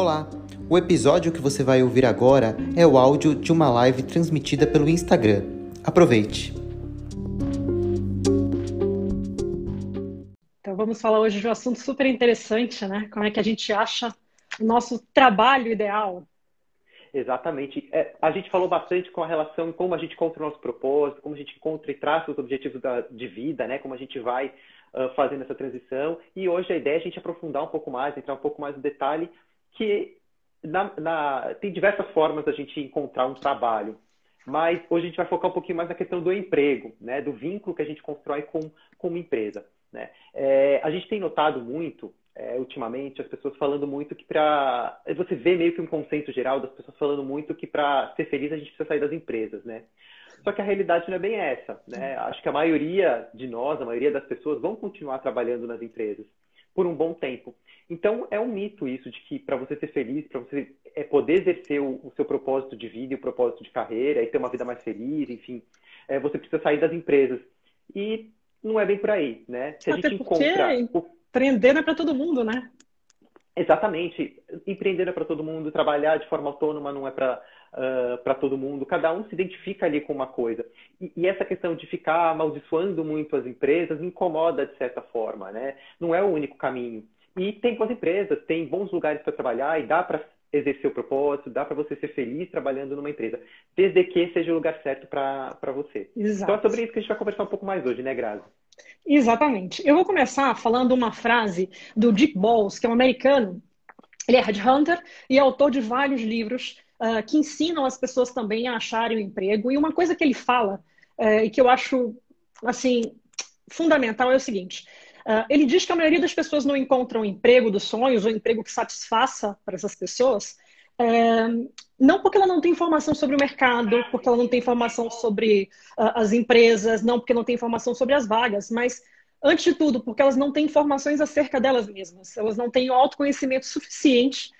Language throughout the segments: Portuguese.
Olá! O episódio que você vai ouvir agora é o áudio de uma live transmitida pelo Instagram. Aproveite! Então vamos falar hoje de um assunto super interessante, né? Como é que a gente acha o nosso trabalho ideal? Exatamente. É, a gente falou bastante com a relação como a gente encontra o nosso propósito, como a gente encontra e traça os objetivos da, de vida, né? Como a gente vai uh, fazendo essa transição. E hoje a ideia é a gente aprofundar um pouco mais, entrar um pouco mais no detalhe, que na, na, tem diversas formas da gente encontrar um trabalho. Mas hoje a gente vai focar um pouquinho mais na questão do emprego, né? Do vínculo que a gente constrói com, com uma empresa. Né? É, a gente tem notado muito é, ultimamente as pessoas falando muito que para você vê meio que um consenso geral das pessoas falando muito que para ser feliz a gente precisa sair das empresas, né? Só que a realidade não é bem essa, né? Acho que a maioria de nós, a maioria das pessoas vão continuar trabalhando nas empresas por um bom tempo. Então é um mito isso de que para você ser feliz, para você é, poder exercer o, o, seu propósito de vida e o propósito de carreira e ter uma vida mais feliz, enfim, é, você precisa sair das empresas. E não é bem por aí, né? Se a Até gente encontra Empreender é para todo mundo, né? Exatamente. Empreender é para todo mundo, trabalhar de forma autônoma não é para uh, para todo mundo. Cada um se identifica ali com uma coisa. E, e, essa questão de ficar amaldiçoando muito as empresas incomoda de certa forma, né? Não é o único caminho. E tem boas empresas, tem bons lugares para trabalhar e dá para exercer o propósito, dá para você ser feliz trabalhando numa empresa, desde que seja o lugar certo para você. Exato. Então é sobre isso que a gente vai conversar um pouco mais hoje, né, Grazi? Exatamente. Eu vou começar falando uma frase do Dick Balls, que é um americano. Ele é headhunter e é autor de vários livros uh, que ensinam as pessoas também a acharem um emprego. E uma coisa que ele fala, uh, e que eu acho, assim, fundamental é o seguinte. Uh, ele diz que a maioria das pessoas não encontram o emprego dos sonhos, ou emprego que satisfaça para essas pessoas, é, não porque ela não tem informação sobre o mercado, porque ela não tem informação sobre uh, as empresas, não porque não tem informação sobre as vagas, mas, antes de tudo, porque elas não têm informações acerca delas mesmas. Elas não têm o autoconhecimento suficiente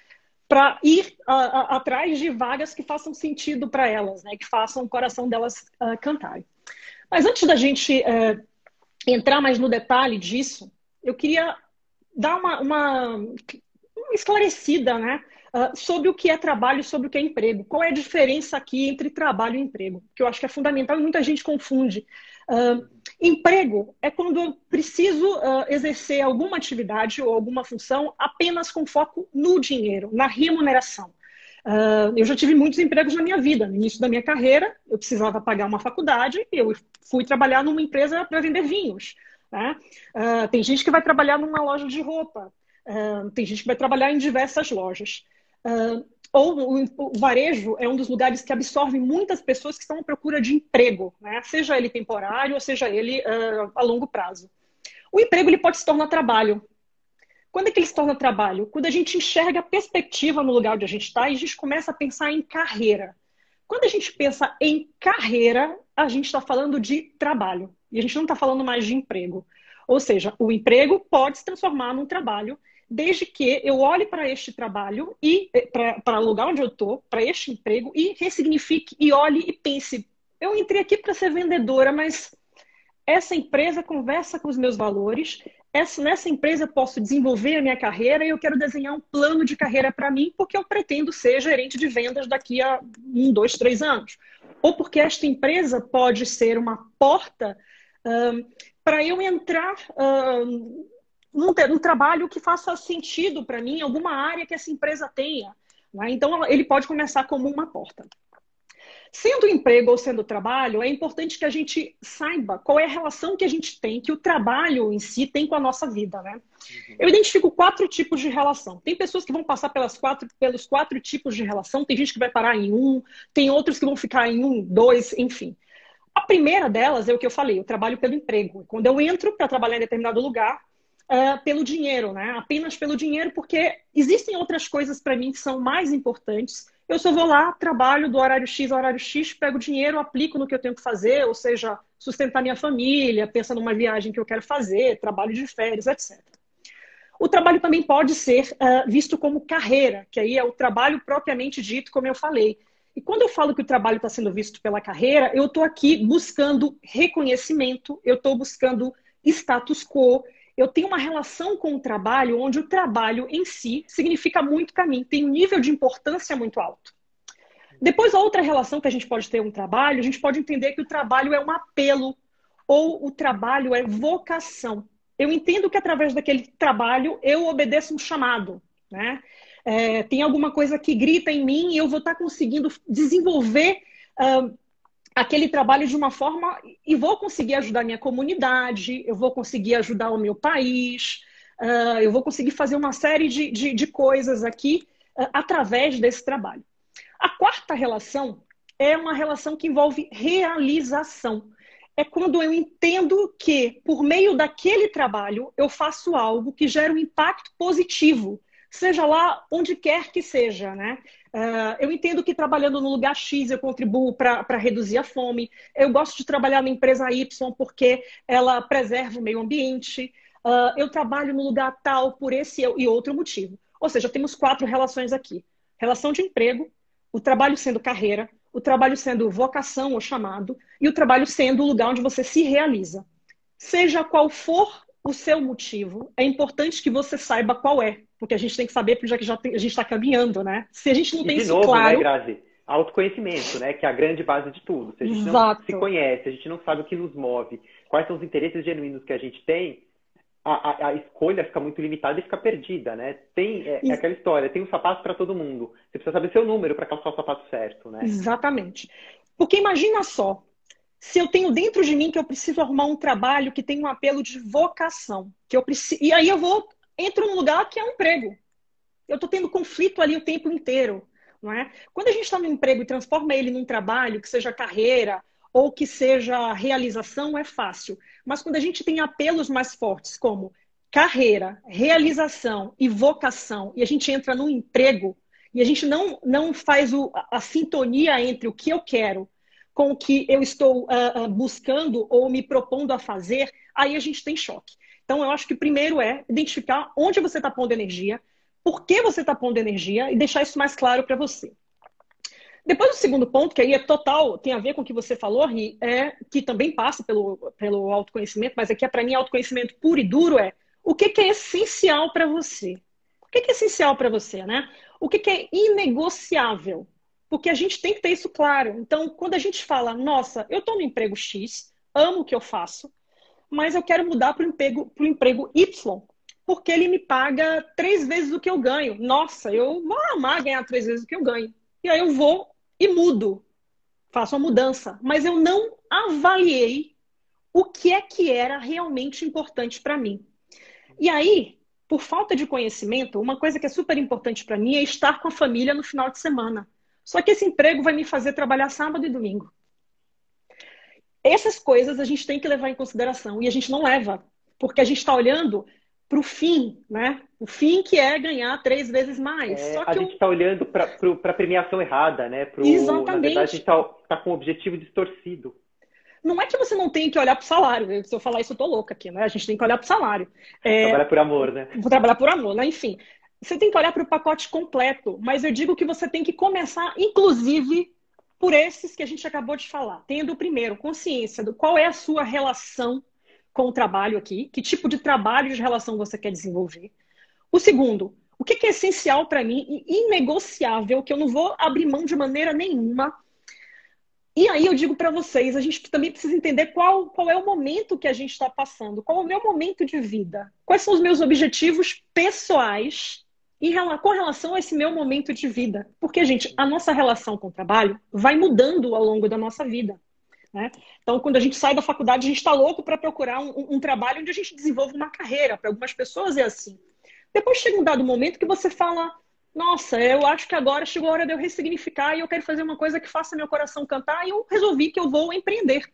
para ir uh, atrás de vagas que façam sentido para elas, né? que façam o coração delas uh, cantar. Mas antes da gente uh, entrar mais no detalhe disso, eu queria dar uma, uma, uma esclarecida, né? uh, sobre o que é trabalho e sobre o que é emprego. Qual é a diferença aqui entre trabalho e emprego? Que eu acho que é fundamental e muita gente confunde. Uh, emprego é quando eu preciso uh, exercer alguma atividade ou alguma função apenas com foco no dinheiro, na remuneração. Uh, eu já tive muitos empregos na minha vida. No início da minha carreira, eu precisava pagar uma faculdade e eu fui trabalhar numa empresa para vender vinhos. Né? Uh, tem gente que vai trabalhar numa loja de roupa. Uh, tem gente que vai trabalhar em diversas lojas. Ou o, o, varejo é um dos lugares que absorve muitas pessoas que estão à procura de emprego, né? seja ele temporário ou seja ele uh, a longo prazo. O emprego ele pode se tornar trabalho. Quando é que ele se torna trabalho? Quando a gente enxerga a perspectiva no lugar onde a gente está e a gente começa a pensar em carreira. Quando a gente pensa em carreira, a gente está falando de trabalho. E a gente não está falando mais de emprego. Ou seja, o emprego pode se transformar num trabalho desde que eu olhe para este trabalho e eh, para o lugar onde eu estou, para este emprego, e ressignifique e olhe e pense: eu entrei aqui para ser vendedora, mas essa empresa conversa com os meus valores, essa, nessa empresa eu posso desenvolver a minha carreira e eu quero desenhar um plano de carreira para mim, porque eu pretendo ser gerente de vendas daqui a um, dois, três anos. Ou porque esta empresa pode ser uma porta um, para eu entrar. Um, num, num trabalho que faça sentido para mim, alguma área que essa empresa tenha. Né? Então, ele pode começar como uma porta. Sendo emprego ou sendo trabalho, é importante que a gente saiba qual é a relação que a gente tem, que o trabalho em si tem com a nossa vida, né? Uhum. Eu identifico quatro tipos de relação. Tem pessoas que vão passar pelas quatro, pelos quatro tipos de relação, tem gente que vai parar em um, tem outros que vão ficar em um, dois, enfim. A primeira delas é o que eu falei, o trabalho pelo emprego. Quando eu entro para trabalhar em determinado lugar, uh, pelo dinheiro, né? Apenas pelo dinheiro, porque existem outras coisas para mim que são mais importantes. Eu só vou lá, trabalho do horário X ao horário X, pego dinheiro, aplico no que eu tenho que fazer, ou seja, sustentar minha família, pensa numa viagem que eu quero fazer, trabalho de férias, etc. O trabalho também pode ser uh, visto como carreira, que aí é o trabalho propriamente dito, como eu falei. E quando eu falo que o trabalho está sendo visto pela carreira, eu estou aqui buscando reconhecimento, eu estou buscando status quo, eu tenho uma relação com o trabalho onde o trabalho em si significa muito para mim, tem um nível de importância muito alto. Depois, a outra relação que a gente pode ter com um trabalho, a gente pode entender que o trabalho é um apelo ou o trabalho é vocação. Eu entendo que através daquele trabalho eu obedeço um chamado, né? É, tem alguma coisa que grita em mim e eu vou estar conseguindo desenvolver uh, aquele trabalho de uma forma e vou conseguir ajudar minha comunidade, eu vou conseguir ajudar o meu país, uh, eu vou conseguir fazer uma série de, de, de coisas aqui uh, através desse trabalho. A quarta relação é uma relação que envolve realização. É quando eu entendo que, por meio daquele trabalho, eu faço algo que gera um impacto positivo, seja lá onde quer que seja, né? Uh, eu entendo que trabalhando no lugar X eu contribuo para reduzir a fome. Eu gosto de trabalhar na empresa Y porque ela preserva o meio ambiente. Uh, eu trabalho no lugar tal por esse e outro motivo. Ou seja, temos quatro relações aqui: relação de emprego, o trabalho sendo carreira, o trabalho sendo vocação ou chamado, e o trabalho sendo o lugar onde você se realiza. Seja qual for o seu motivo, é importante que você saiba qual é, porque a gente tem que saber, já que já tem, a gente está caminhando, né? Se a gente não e tem de isso novo, claro. Né, Grazi? Autoconhecimento, né? Que é a grande base de tudo. Se a gente Exato. não se conhece, a gente não sabe o que nos move, quais são os interesses genuínos que a gente tem, a, a, a, escolha fica muito limitada e fica perdida, né? Tem é, é aquela história, tem um sapato para todo mundo. Você precisa saber seu número para calçar o sapato certo, né? Exatamente. Porque imagina só, se eu tenho dentro de mim que eu preciso arrumar um trabalho que tem um apelo de vocação, que eu preciso, e aí eu vou entro num lugar que é um emprego. Eu estou tendo conflito ali o tempo inteiro, não é? Quando a gente está no emprego e transforma ele num trabalho que seja carreira ou que seja realização é fácil. Mas quando a gente tem apelos mais fortes como carreira, realização e vocação, e a gente entra no emprego, e a gente não, não faz o, a, sintonia entre o que eu quero com o que eu estou uh, buscando ou me propondo a fazer, aí a gente tem choque. Então, eu acho que primeiro é identificar onde você está pondo energia, por que você está pondo energia e deixar isso mais claro para você. Depois, o segundo ponto, que aí é total, tem a ver com o que você falou, Ri, é que também passa pelo, pelo autoconhecimento, mas aqui é para mim autoconhecimento puro e duro é o que, que é essencial para você. O que, que é essencial para você, né? O que, que é inegociável? Porque a gente tem que ter isso claro. Então, quando a gente fala, nossa, eu estou no emprego X, amo o que eu faço, mas eu quero mudar para o emprego, emprego Y, porque ele me paga três vezes o que eu ganho. Nossa, eu vou amar ganhar três vezes o que eu ganho. E aí eu vou e mudo, faço a mudança, mas eu não avaliei o que é que era realmente importante para mim. E aí, por falta de conhecimento, uma coisa que é super importante para mim é estar com a família no final de semana. Só que esse emprego vai me fazer trabalhar sábado e domingo. Essas coisas a gente tem que levar em consideração e a gente não leva, porque a gente está olhando para o fim, né? O fim que é ganhar três vezes mais. É, a gente está eu... olhando para a premiação errada, né? Pro, Exatamente. Na verdade, a gente está tá com o objetivo distorcido. Não é que você não tem que olhar para o salário. Se eu falar isso, eu tô louca aqui, né? A gente tem que olhar para o salário. É... Trabalhar por amor, né? Vou trabalhar por amor, né? Enfim. Você tem que olhar para o pacote completo, mas eu digo que você tem que começar, inclusive, por esses que a gente acabou de falar. Tendo, primeiro, consciência do qual é a sua relação com o trabalho aqui, que tipo de trabalho de relação você quer desenvolver. O segundo, o que é essencial para mim e inegociável, que eu não vou abrir mão de maneira nenhuma. E aí eu digo para vocês, a gente também precisa entender qual, qual é o momento que a gente está passando, qual é o meu momento de vida, quais são os meus objetivos pessoais em, com relação a esse meu momento de vida. Porque, gente, a nossa relação com o trabalho vai mudando ao longo da nossa vida. Né? Então, quando a gente sai da faculdade, a gente está louco para procurar um, um, trabalho onde a gente desenvolva uma carreira. Para algumas pessoas é assim. Depois chega um dado momento que você fala: Nossa, eu acho que agora chegou a hora de eu ressignificar e eu quero fazer uma coisa que faça meu coração cantar. E eu resolvi que eu vou empreender.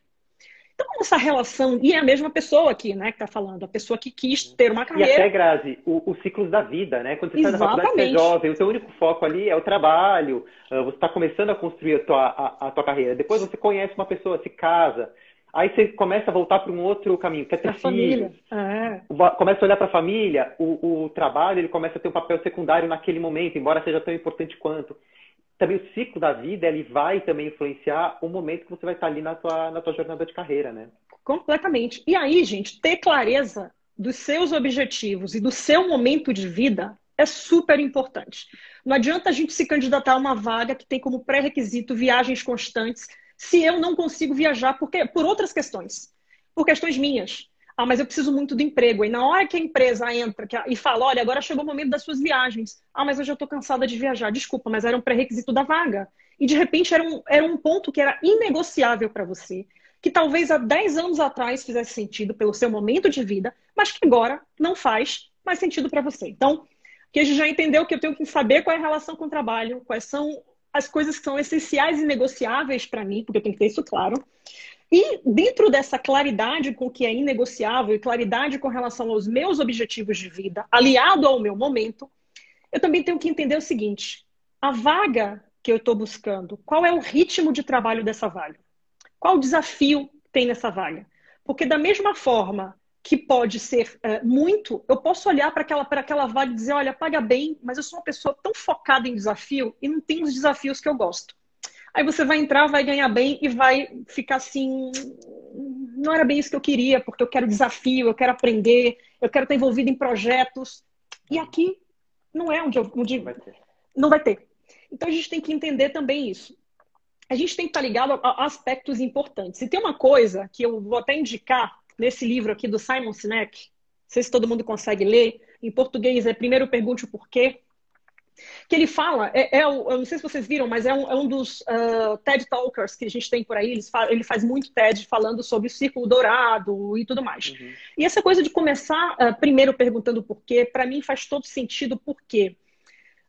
Então, essa relação, e é a mesma pessoa aqui, né, que está falando, a pessoa que quis ter uma carreira. E até, Grazi, os ciclos da vida, né? Quando você Exatamente. sai da faculdade, você é jovem, o seu único foco ali é o trabalho, ah, você está começando a construir a tua, a, a tua carreira. Depois você conhece uma pessoa, se casa, Aí você começa a voltar para um outro caminho, quer ter filhos. É. Começa a olhar para a família, o, o, trabalho ele começa a ter um papel secundário naquele momento, embora seja tão importante quanto também o ciclo da vida ele vai também influenciar o momento que você vai estar ali na tua, na tua jornada de carreira, né? Completamente. E aí, gente, ter clareza dos seus objetivos e do seu momento de vida é super importante. Não adianta a gente se candidatar a uma vaga que tem como pré-requisito viagens constantes se eu não consigo viajar porque, por outras questões, por questões minhas. Ah, mas eu preciso muito do emprego. E na hora que a empresa entra e fala, olha, agora chegou o momento das suas viagens. Ah, mas eu já estou cansada de viajar. Desculpa, mas era um pré-requisito da vaga. E de repente era um, era um ponto que era inegociável para você, que talvez há 10 anos atrás fizesse sentido pelo seu momento de vida, mas que agora não faz mais sentido para você. Então, que a gente já entendeu que eu tenho que saber qual é a relação com o trabalho, quais são as coisas que são essenciais e negociáveis para mim, porque eu tenho que ter isso claro. E dentro dessa claridade com que é inegociável e claridade com relação aos meus objetivos de vida, aliado ao meu momento, eu também tenho que entender o seguinte: a vaga que eu estou buscando, qual é o ritmo de trabalho dessa vaga? Qual o desafio tem nessa vaga? Porque da mesma forma que pode ser uh, muito, eu posso olhar para aquela, aquela vaga e dizer, olha, paga bem, mas eu sou uma pessoa tão focada em desafio e não tem os desafios que eu gosto. Aí você vai entrar, vai ganhar bem e vai ficar assim. Não era bem isso que eu queria, porque eu quero desafio, eu quero aprender, eu quero estar envolvido em projetos. E aqui não é onde, eu, onde não, vai não vai ter. Então a gente tem que entender também isso. A gente tem que estar ligado a aspectos importantes. E tem uma coisa que eu vou até indicar nesse livro aqui do Simon Sinek, não sei se todo mundo consegue ler, em português é Primeiro Pergunte o Porquê, que ele fala, é, é, eu não sei se vocês viram, mas é um, é um dos uh, TED Talkers que a gente tem por aí, ele faz muito TED falando sobre o círculo dourado e tudo mais. Uhum. E essa coisa de começar uh, primeiro perguntando por quê, para mim faz todo sentido, porque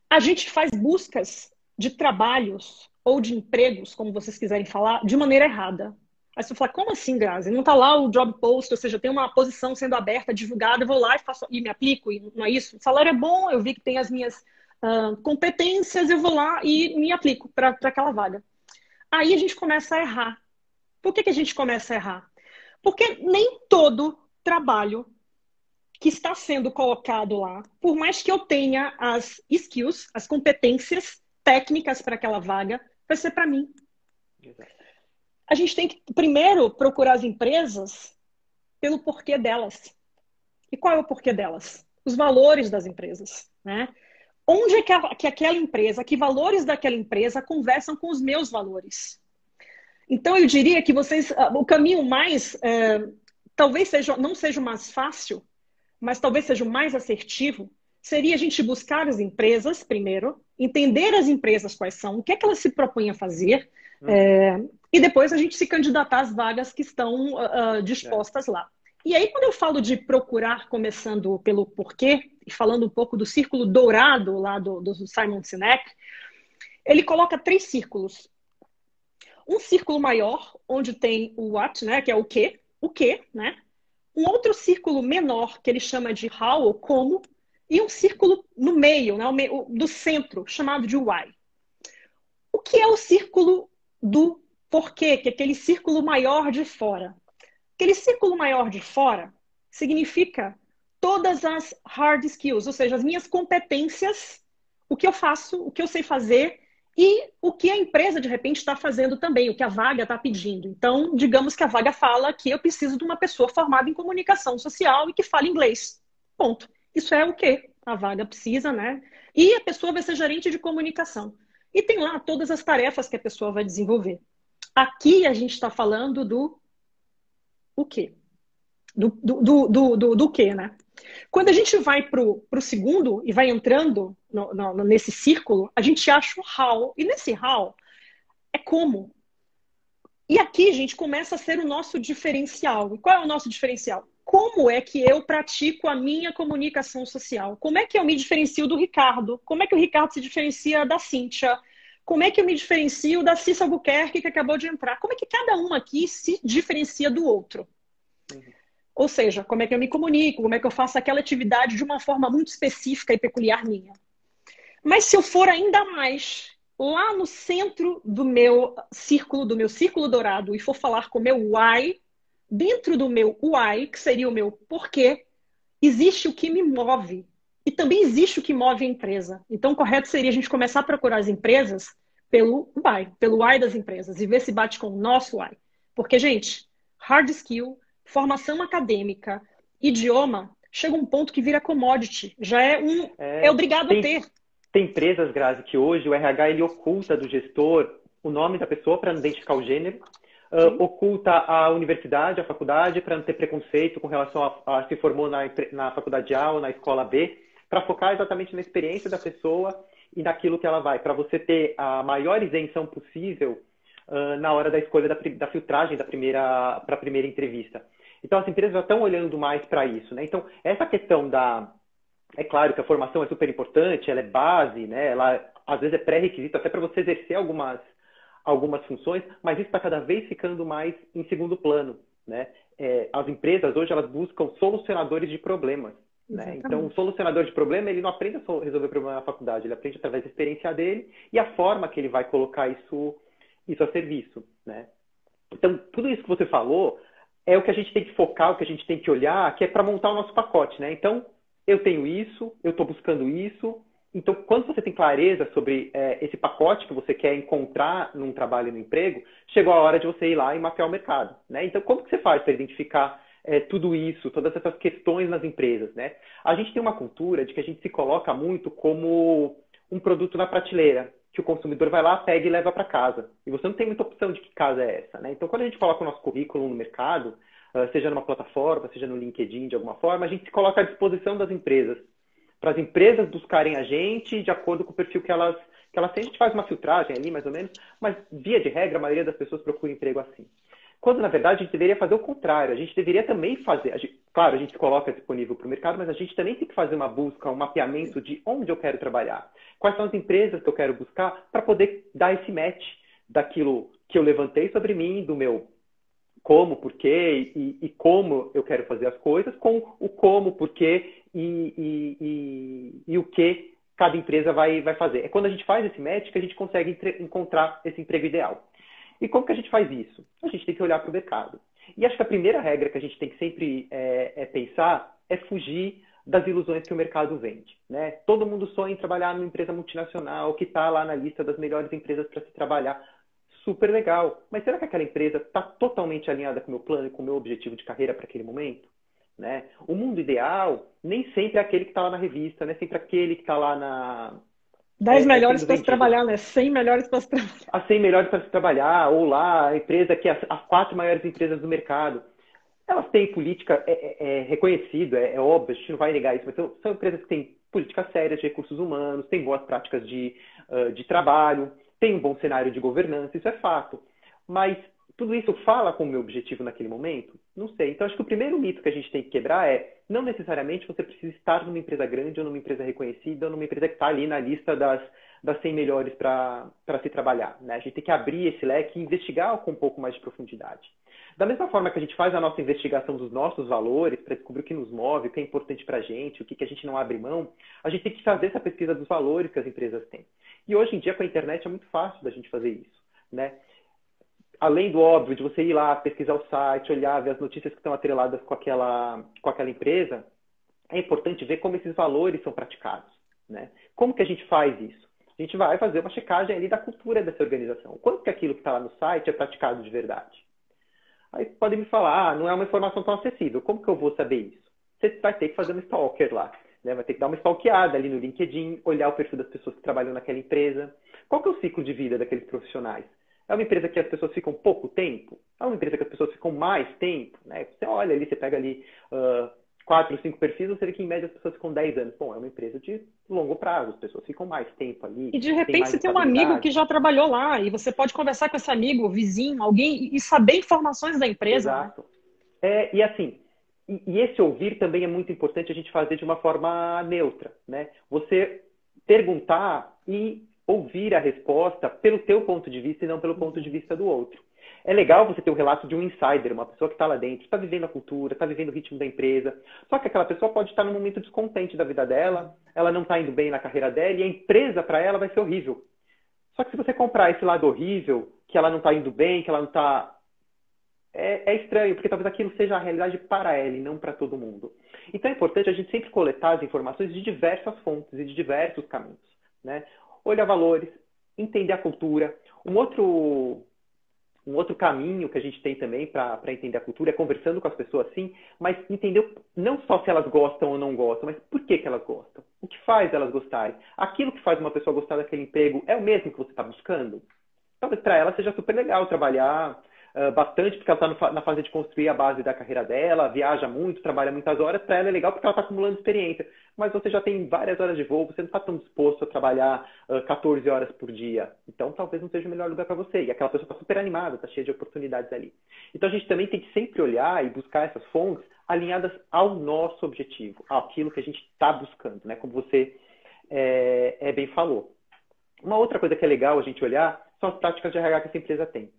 a gente faz buscas de trabalhos ou de empregos, como vocês quiserem falar, de maneira errada. Aí você fala, como assim, Grazi? Não está lá o job post, ou seja, tem uma posição sendo aberta, divulgada, eu vou lá e, faço, e me aplico, e não é isso? O salário é bom, eu vi que tem as minhas uh, competências, eu vou lá e me aplico para aquela vaga. Aí a gente começa a errar. Por que, que a gente começa a errar? Porque nem todo trabalho que está sendo colocado lá, por mais que eu tenha as skills, as competências técnicas para aquela vaga, vai ser para mim. A gente tem que primeiro procurar as empresas pelo porquê delas. E qual é o porquê delas? Os valores das empresas, né? Onde é que, a, que aquela empresa, que valores daquela empresa conversam com os meus valores. Então, eu diria que vocês, ah, o caminho mais, é, talvez seja, não seja o mais fácil, mas talvez seja o mais assertivo, seria a gente buscar as empresas primeiro, entender as empresas quais são, o que é que elas se propõem a fazer, hum. é, e depois a gente se candidatar às vagas que estão uh, dispostas é. lá. E aí, quando eu falo de procurar, começando pelo porquê, e falando um pouco do círculo dourado lá do, do Simon Sinek, ele coloca três círculos. Um círculo maior, onde tem o what, né, que é o que, o que, né? Um outro círculo menor, que ele chama de how, ou como, e um círculo no meio, né, do centro, chamado de why. O que é o círculo do porquê, que é aquele círculo maior de fora? Aquele círculo maior de fora significa todas as hard skills, ou seja, as minhas competências, o que eu faço, o que eu sei fazer e o que a empresa de repente está fazendo também, o que a vaga está pedindo. Então, digamos que a vaga fala que eu preciso de uma pessoa formada em comunicação social e que fale inglês. Ponto. Isso é o que a vaga precisa, né? E a pessoa vai ser gerente de comunicação. E tem lá todas as tarefas que a pessoa vai desenvolver. Aqui a gente está falando do o quê? Do, do, do, do, do quê, né? Quando a gente vai para o segundo e vai entrando no, no, nesse círculo, a gente acha o how. E nesse how é como. E aqui, gente, começa a ser o nosso diferencial. E qual é o nosso diferencial? Como é que eu pratico a minha comunicação social? Como é que eu me diferencio do Ricardo? Como é que o Ricardo se diferencia da Cíntia? Como é que eu me diferencio da Cissa Albuquerque que acabou de entrar? Como é que cada um aqui se diferencia do outro? Uhum. Ou seja, como é que eu me comunico, como é que eu faço aquela atividade de uma forma muito específica e peculiar minha. Mas se eu for ainda mais lá no centro do meu círculo, do meu círculo dourado, e for falar com o meu why, dentro do meu why, que seria o meu porquê, existe o que me move, e também existe o que move a empresa. Então, o correto seria a gente começar a procurar as empresas pelo why, pelo why das empresas e ver se bate com o nosso why. Porque, gente, hard skill, formação acadêmica, idioma, chega um ponto que vira commodity. Já é um. É, é obrigado tem, a ter. Tem empresas, Grazi, que hoje o RH ele oculta do gestor o nome da pessoa para não identificar o gênero, uh, oculta a universidade, a faculdade, para não ter preconceito com relação a, a se formou na, na faculdade A ou na escola B, para focar exatamente na experiência da pessoa e naquilo que ela vai, para você ter a maior isenção possível uh, na hora da escolha da, da filtragem da primeira para a primeira entrevista. Então as empresas já estão olhando mais para isso, né? Então essa questão da é claro que a formação é super importante, ela é base, né? Ela às vezes é pré-requisito até para você exercer algumas algumas funções, mas isso está cada vez ficando mais em segundo plano. Né? É, as empresas hoje elas buscam solucionadores de problemas. Né? Então, o solucionador de problema ele não aprende a resolver problema na faculdade, ele aprende através da experiência dele e a forma que ele vai colocar isso, isso a serviço. Né? Então, tudo isso que você falou é o que a gente tem que focar, o que a gente tem que olhar, que é para montar o nosso pacote. Né? Então, eu tenho isso, eu estou buscando isso, então, quando você tem clareza sobre é, esse pacote que você quer encontrar num trabalho e no emprego, chegou a hora de você ir lá e mapear o mercado. Né? Então, como que você faz para identificar é, tudo isso, todas essas questões nas empresas? Né? A gente tem uma cultura de que a gente se coloca muito como um produto na prateleira, que o consumidor vai lá, pega e leva para casa. E você não tem muita opção de que casa é essa. Né? Então, quando a gente coloca o nosso currículo no mercado, ah, seja numa plataforma, seja no LinkedIn de alguma forma, a gente se coloca à disposição das empresas para as empresas buscarem a gente de acordo com o perfil que elas, que elas têm. A gente faz uma filtragem ali, mais ou menos, mas via de regra, a maioria das pessoas procura emprego assim. Quando, na verdade, a gente deveria fazer o contrário. A gente deveria também fazer. A gente, claro, a gente coloca disponível para o mercado, mas a gente também tem que fazer uma busca, um mapeamento de onde eu quero trabalhar. Quais são as empresas que eu quero buscar para poder dar esse match daquilo que eu levantei sobre mim, do meu como, porquê e, e, como eu quero fazer as coisas, com o como, porquê e, e, e, e o que cada empresa vai, vai fazer. É quando a gente faz esse match que a gente consegue entre, encontrar esse emprego ideal. E como que a gente faz isso? A gente tem que olhar para o mercado. E acho que a primeira regra que a gente tem que sempre é, é pensar é fugir das ilusões que o mercado vende. Né? Todo mundo sonha em trabalhar numa empresa multinacional que está lá na lista das melhores empresas para se trabalhar super legal. Mas será que aquela empresa está totalmente alinhada com o meu plano e com o meu objetivo de carreira para aquele momento? Né? O mundo ideal nem sempre é aquele que está lá na revista, não é sempre aquele que está lá na. 10 é, melhores para se trabalhar, né? 100 melhores para se trabalhar. As 100 melhores para se trabalhar, ou lá a empresa que é as, as quatro maiores empresas do mercado. Elas têm política, é, é, é reconhecido, é, é, óbvio, a gente não vai negar isso, mas são, são empresas que têm políticas sérias de recursos humanos, têm boas práticas de, uh, de trabalho, tem um bom cenário de governança, isso é fato. Mas tudo isso fala com o meu objetivo naquele momento? Não sei. Então, acho que o primeiro mito que a gente tem que quebrar é não necessariamente você precisa estar numa empresa grande ou numa empresa reconhecida ou numa empresa que está ali na lista das, das 100 melhores para se trabalhar. Né? A gente tem que abrir esse leque e investigar com um pouco mais de profundidade. Da mesma forma que a gente faz a nossa investigação dos nossos valores para descobrir o que nos move, o que é importante para a gente, o que, que a gente não abre mão, a gente tem que fazer essa pesquisa dos valores que as empresas têm. E hoje em dia, com a internet, é muito fácil da gente fazer isso. Né? Além do óbvio de você ir lá, pesquisar o site, olhar, ver as notícias que estão atreladas com aquela, com aquela empresa, é importante ver como esses valores são praticados. Né? Como que a gente faz isso? A gente vai fazer uma checagem ali da cultura dessa organização. Quanto que aquilo que está lá no site é praticado de verdade? Aí podem me falar, ah, não é uma informação tão acessível. Como que eu vou saber isso? Você vai ter que fazer um stalker lá. Né? Vai ter que dar uma stalkeada ali no LinkedIn, olhar o perfil das pessoas que trabalham naquela empresa. Qual que é o ciclo de vida daqueles profissionais? É uma empresa que as pessoas ficam pouco tempo? É uma empresa que as pessoas ficam mais tempo? Né? Você olha ali, você pega ali uh, quatro, cinco perfis, você vê que em média as pessoas ficam 10 anos. Bom, é uma empresa de longo prazo, as pessoas ficam mais tempo ali. E de repente tem você tem um amigo que já trabalhou lá e você pode conversar com esse amigo, vizinho, alguém e saber informações da empresa. Né? Exato. É, e assim, e, e, esse ouvir também é muito importante a gente fazer de uma forma neutra, né? Você perguntar e ouvir a resposta pelo teu ponto de vista e não pelo ponto de vista do outro. É legal você ter o um relato de um insider, uma pessoa que está lá dentro, está vivendo a cultura, está vivendo o ritmo da empresa. Só que aquela pessoa pode estar num momento descontente da vida dela, ela não está indo bem na carreira dela e a empresa para ela vai ser horrível. Só que se você comprar esse lado horrível, que ela não está indo bem, que ela não está. É, é, estranho, porque talvez aquilo seja a realidade para ela e não para todo mundo. Então é importante a gente sempre coletar as informações de diversas fontes e de diversos caminhos. Né? Olhar valores, entender a cultura. Um outro Um outro caminho que a gente tem também para entender a cultura é conversando com as pessoas sim, mas entender não só se elas gostam ou não gostam, mas por que, que elas gostam. O que faz elas gostarem? Aquilo que faz uma pessoa gostar daquele emprego é o mesmo que você está buscando? Talvez para ela seja super legal trabalhar uh, bastante, porque ela está na fase de construir a base da carreira dela, viaja muito, trabalha muitas horas, para ela é legal porque ela está acumulando experiência. Mas você já tem várias horas de voo, você não está tão disposto a trabalhar uh, 14 horas por dia. Então talvez não seja o melhor lugar para você. E aquela pessoa está super animada, está cheia de oportunidades ali. Então a gente também tem que sempre olhar e buscar essas fontes alinhadas ao nosso objetivo, àquilo que a gente está buscando, né? Como você é, é, bem falou. Uma outra coisa que é legal a gente olhar são as práticas de RH que essa empresa tem.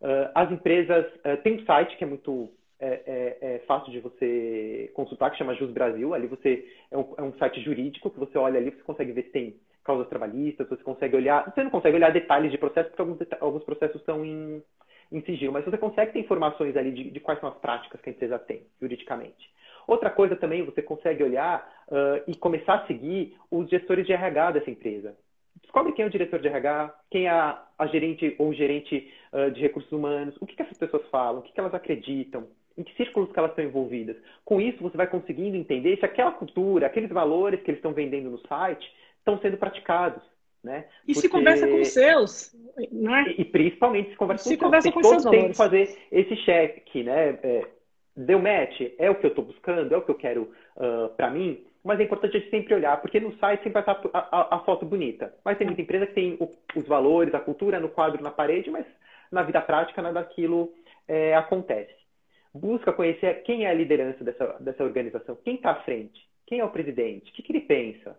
Uh, as empresas uh, têm um site que é muito é, é, é, fácil de você consultar, que chama Jus Brasil. Ali você é um, é um, site jurídico que você olha ali, você consegue ver se tem causas trabalhistas, você consegue olhar. Você não consegue olhar detalhes de processo, porque alguns, alguns processos estão em, em sigilo, mas você consegue ter informações ali de, de, quais são as práticas que a empresa tem, juridicamente. Outra coisa também, você consegue olhar uh, e começar a seguir os gestores de RH dessa empresa descobre quem é o diretor de RH, quem é a, a gerente ou gerente uh, de recursos humanos, o que, que essas pessoas falam, o que, que elas acreditam, em que círculos que elas estão envolvidas. Com isso, você vai conseguindo entender se aquela cultura, aqueles valores que eles estão vendendo no site estão sendo praticados. Né? E Porque... se conversa com os seus, não é? E, e principalmente se conversa se com conversa os seus. Com todo tempo fazer esse check, né? É, deu match? É o que eu estou buscando? É o que eu quero uh, para mim? mas é importante a gente sempre olhar, porque no site sempre vai estar a, a, a foto bonita. Mas tem muita empresa que tem o, os valores, a cultura no quadro, na parede, mas na vida prática nada daquilo é, acontece. Busca conhecer quem é a liderança dessa, dessa organização, quem está à frente, quem é o presidente, o que, que ele pensa,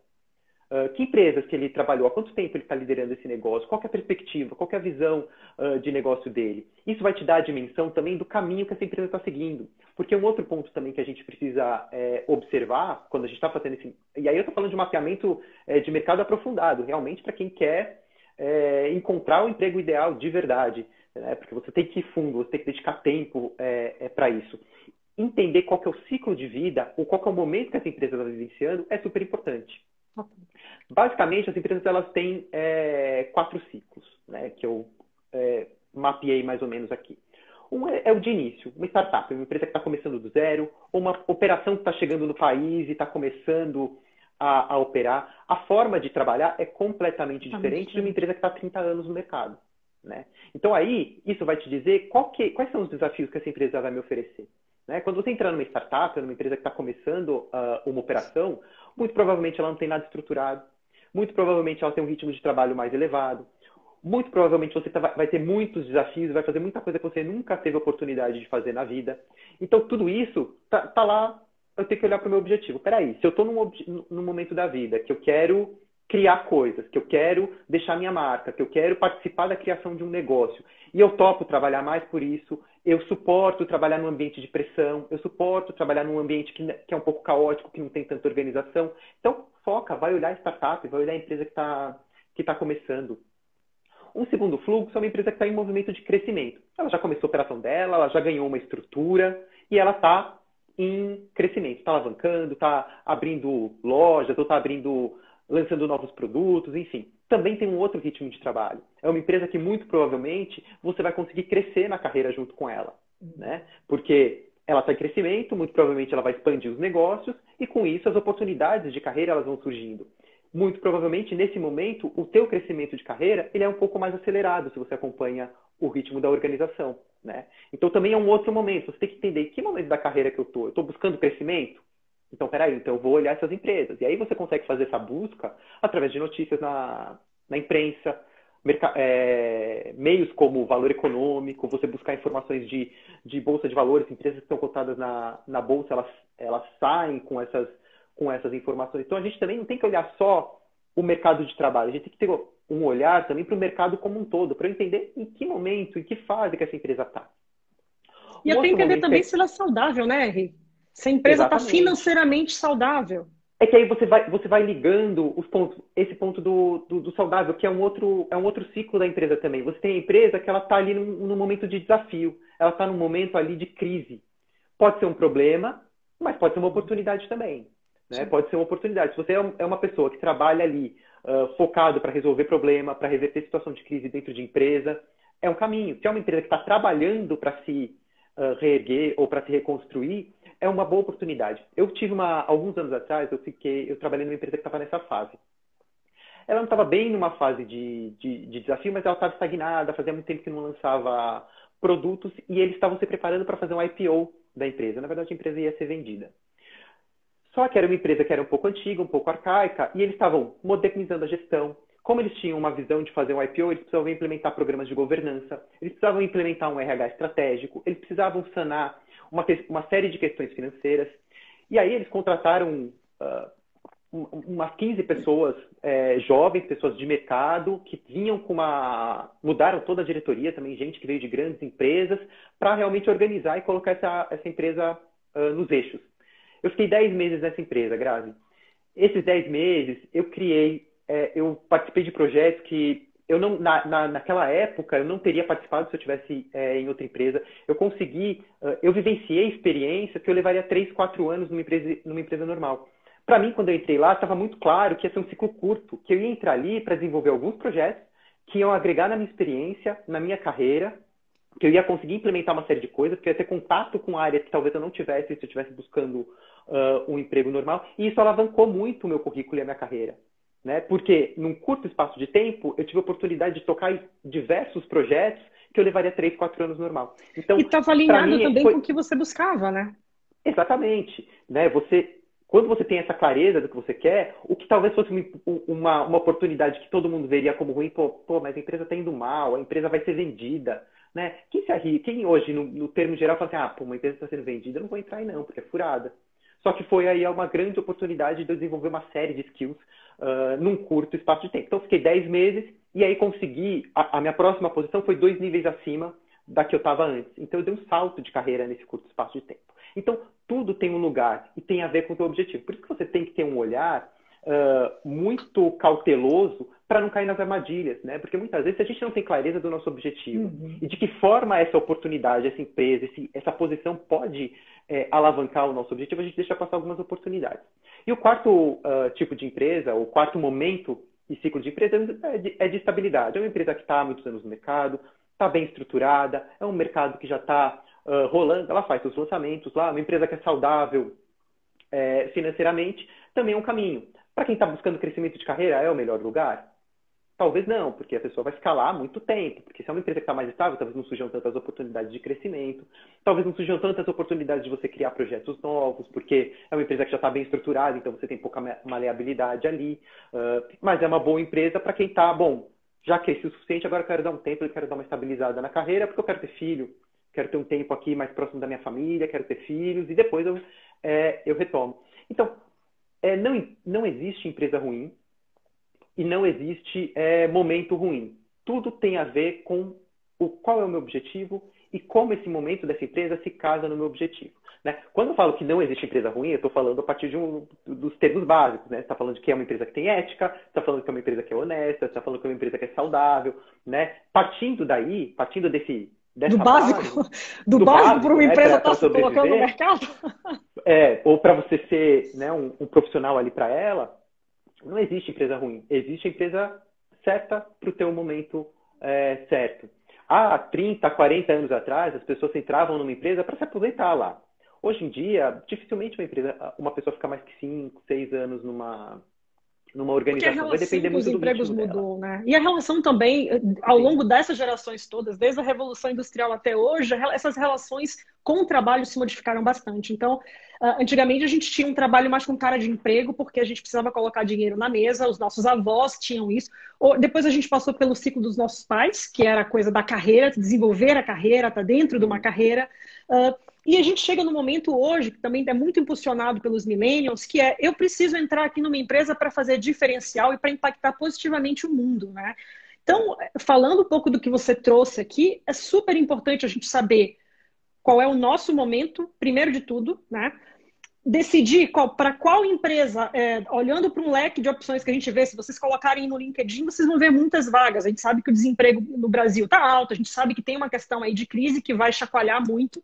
Uh, que empresas que ele trabalhou, há quanto tempo ele está liderando esse negócio, qual é a perspectiva, qual é a visão uh, de negócio dele. Isso vai te dar a dimensão também do caminho que essa empresa está seguindo. Porque um outro ponto também que a gente precisa é, observar quando a gente está fazendo esse. E aí eu estou falando de mapeamento é, de mercado aprofundado, realmente para quem quer é, encontrar o emprego ideal de verdade. Né? Porque você tem que ir fundo, você tem que dedicar tempo é, é, para isso. Entender qual é o ciclo de vida, ou qual é o momento que essa empresa está vivenciando, é super importante. Basicamente, as empresas elas têm é, quatro ciclos, né, que eu é, mapeei mais ou menos aqui. Um é, é, o de início, uma startup, uma empresa que está começando do zero, ou uma operação que está chegando no país e está começando a, a, operar. A forma de trabalhar é completamente diferente de uma empresa que está há 30 anos no mercado. Né? Então, aí, isso vai te dizer que, quais são os desafios que essa empresa vai me oferecer. Né? Quando você entrar numa startup, numa empresa que está começando uh, uma operação, muito provavelmente ela não tem nada estruturado, muito provavelmente ela tem um ritmo de trabalho mais elevado, muito provavelmente você tá, vai ter muitos desafios, vai fazer muita coisa que você nunca teve oportunidade de fazer na vida. Então, tudo isso tá, tá lá, eu tenho que olhar para o meu objetivo. Peraí, se eu estou num, num momento da vida que eu quero criar coisas, que eu quero deixar minha marca, que eu quero participar da criação de um negócio, e eu topo trabalhar mais por isso, eu suporto trabalhar num ambiente de pressão, eu suporto trabalhar num ambiente que, que é um pouco caótico, que não tem tanta organização. Então, foca, vai olhar a startup, vai olhar a empresa que está que tá começando. Um segundo fluxo é uma empresa que está em movimento de crescimento. Ela já começou a operação dela, ela já ganhou uma estrutura e ela está em crescimento, está alavancando, está abrindo lojas, ou está abrindo, lançando novos produtos, enfim também tem um outro ritmo de trabalho. É uma empresa que muito provavelmente você vai conseguir crescer na carreira junto com ela, né? Porque ela está em crescimento, muito provavelmente ela vai expandir os negócios e com isso as oportunidades de carreira elas vão surgindo. Muito provavelmente nesse momento o teu crescimento de carreira ele é um pouco mais acelerado se você acompanha o ritmo da organização, né? Então também é um outro momento. Você tem que entender que momento da carreira que eu estou. Eu estou buscando crescimento? Então, peraí, então eu vou olhar essas empresas. E aí você consegue fazer essa busca através de notícias na, na imprensa, é, meios como valor econômico, você buscar informações de, de bolsa de valores, empresas que estão cotadas na, na bolsa, elas, elas saem com essas, com essas informações. Então, a gente também não tem que olhar só o mercado de trabalho, a gente tem que ter um olhar também para o mercado como um todo, para entender em que momento, em que fase que essa empresa está. E um até entender também é... se ela é saudável, né, Henrique? Se a empresa está financeiramente saudável. É que aí você vai, você vai ligando os pontos, esse ponto do, do, do, saudável, que é um, outro, é um outro ciclo da empresa também. Você tem a empresa que ela está ali num, num, momento de desafio, ela está num momento ali de crise. Pode ser um problema, mas pode ser uma oportunidade também. Né? Pode ser uma oportunidade. Se você é, é uma pessoa que trabalha ali uh, focado para resolver problema, para reverter situação de crise dentro de empresa, é um caminho. Se é uma empresa que está trabalhando para se uh, reerguer ou para se reconstruir, é uma boa oportunidade. Eu tive uma, alguns anos atrás, eu fiquei, eu trabalhei numa empresa que estava nessa fase. Ela não estava bem numa fase de, de, de desafio, mas ela estava estagnada, fazia muito tempo que não lançava produtos e eles estavam se preparando para fazer um IPO da empresa. Na verdade, a empresa ia ser vendida. Só que era uma empresa que era um pouco antiga, um pouco arcaica, e eles estavam modernizando a gestão, como eles tinham uma visão de fazer um IPO, eles precisavam implementar programas de governança, eles precisavam implementar um RH estratégico, eles precisavam sanar uma, uma série de questões financeiras. E aí eles contrataram uh, umas 15 pessoas é, jovens, pessoas de mercado, que vinham com uma. mudaram toda a diretoria também, gente que veio de grandes empresas, para realmente organizar e colocar essa, essa empresa uh, nos eixos. Eu fiquei 10 meses nessa empresa, Grazi. Esses 10 meses eu criei é, eu participei de projetos que eu não, na, na, naquela época, eu não teria participado se eu tivesse é, em outra empresa. Eu consegui, uh, eu vivenciei experiência que eu levaria três, quatro anos numa empresa, numa empresa normal. Para mim, quando eu entrei lá, estava muito claro que ia ser um ciclo curto, que eu ia entrar ali para desenvolver alguns projetos que iam agregar na minha experiência, na minha carreira, que eu ia conseguir implementar uma série de coisas, que eu ia ter contato com áreas que talvez eu não tivesse se eu estivesse buscando uh, um emprego normal. E isso alavancou muito o meu currículo e a minha carreira. Né? Porque, num curto espaço de tempo, eu tive a oportunidade de tocar em diversos projetos que eu levaria três, quatro anos normal. Então, e estava alinhado mim, também foi... com o que você buscava, né? Exatamente. Né? Você, quando você tem essa clareza do que você quer, o que talvez fosse uma, uma oportunidade que todo mundo veria como ruim, pô, pô mas a empresa está indo mal, a empresa vai ser vendida. Né? Quem se arrisca? Quem hoje, no, no termo geral, fala assim, ah, pô, uma empresa está sendo vendida, eu não vou entrar aí não, porque é furada. Só que foi aí uma grande oportunidade de eu desenvolver uma série de skills uh, num curto espaço de tempo. Então, fiquei 10 meses e aí consegui. A, a, minha próxima posição foi dois níveis acima da que eu estava antes. Então, eu dei um salto de carreira nesse curto espaço de tempo. Então, tudo tem um lugar e tem a ver com o teu objetivo. Por isso que você tem que ter um olhar uh, muito cauteloso para não cair nas armadilhas, né? Porque muitas vezes a gente não tem clareza do nosso objetivo uhum. e de que forma essa oportunidade, essa empresa, esse, essa posição pode é, alavancar o nosso objetivo, a gente deixa passar algumas oportunidades. E o quarto uh, tipo de empresa, o quarto momento e ciclo de empresa é de, é de estabilidade. É uma empresa que está há muitos anos no mercado, está bem estruturada, é um mercado que já está uh, rolando, ela faz seus lançamentos lá, uma empresa que é saudável é, financeiramente, também é um caminho. Para quem está buscando crescimento de carreira, é o melhor lugar? Talvez não, porque a pessoa vai lá muito tempo. Porque se é uma empresa que está mais estável, talvez não surjam tantas oportunidades de crescimento. Talvez não surjam tantas oportunidades de você criar projetos novos, porque é uma empresa que já está bem estruturada, então você tem pouca maleabilidade ali. Uh, mas é uma boa empresa para quem está, bom, já cresci o suficiente, agora eu quero dar um tempo, eu quero dar uma estabilizada na carreira, porque eu quero ter filho, quero ter um tempo aqui mais próximo da minha família, quero ter filhos, e depois eu, é, eu retomo. Então, é, não, não existe empresa ruim, e não existe é, momento ruim. Tudo tem a ver com o qual é o meu objetivo e como esse momento dessa empresa se casa no meu objetivo. Né? Quando eu falo que não existe empresa ruim, eu estou falando a partir de um, dos termos básicos. Né? Você está falando de que é uma empresa que tem ética, está falando que é uma empresa que é honesta, está falando que é uma empresa que é saudável. Né? Partindo daí, partindo desse, do básico, base, do, do básico para uma né, empresa estar tá se colocando no mercado. É, ou para você ser né, um, um, profissional ali para ela, não existe empresa ruim, existe empresa certa para o teu momento é, certo. Há 30, 40 anos atrás, as pessoas entravam numa empresa para se aposentar lá. Hoje em dia, dificilmente uma empresa, uma pessoa fica mais que 5, 6 anos numa, numa organização. Vai depender muito do empregos mudou, né? E a relação também, ao longo dessas gerações todas, desde a Revolução Industrial até hoje, essas relações com o trabalho se modificaram bastante. Então, ah, antigamente a gente tinha um trabalho mais com cara de emprego, porque a gente precisava colocar dinheiro na mesa, os nossos avós tinham isso. Depois a gente passou pelo ciclo dos nossos pais, que era a coisa da carreira, desenvolver a carreira, estar tá dentro de uma carreira. Uh, e a gente chega no momento hoje, que também é muito impulsionado pelos millennials, que é eu preciso entrar aqui numa empresa para fazer diferencial e para impactar positivamente o mundo, né? Então, falando um pouco do que você trouxe aqui, é super importante a gente saber qual é o nosso momento, primeiro de tudo, né? Decidir para qual empresa, é, olhando para um leque de opções que a gente vê, se vocês colocarem no LinkedIn, vocês vão ver muitas vagas. A gente sabe que o desemprego no Brasil está alto, a gente sabe que tem uma questão aí de crise que vai chacoalhar muito.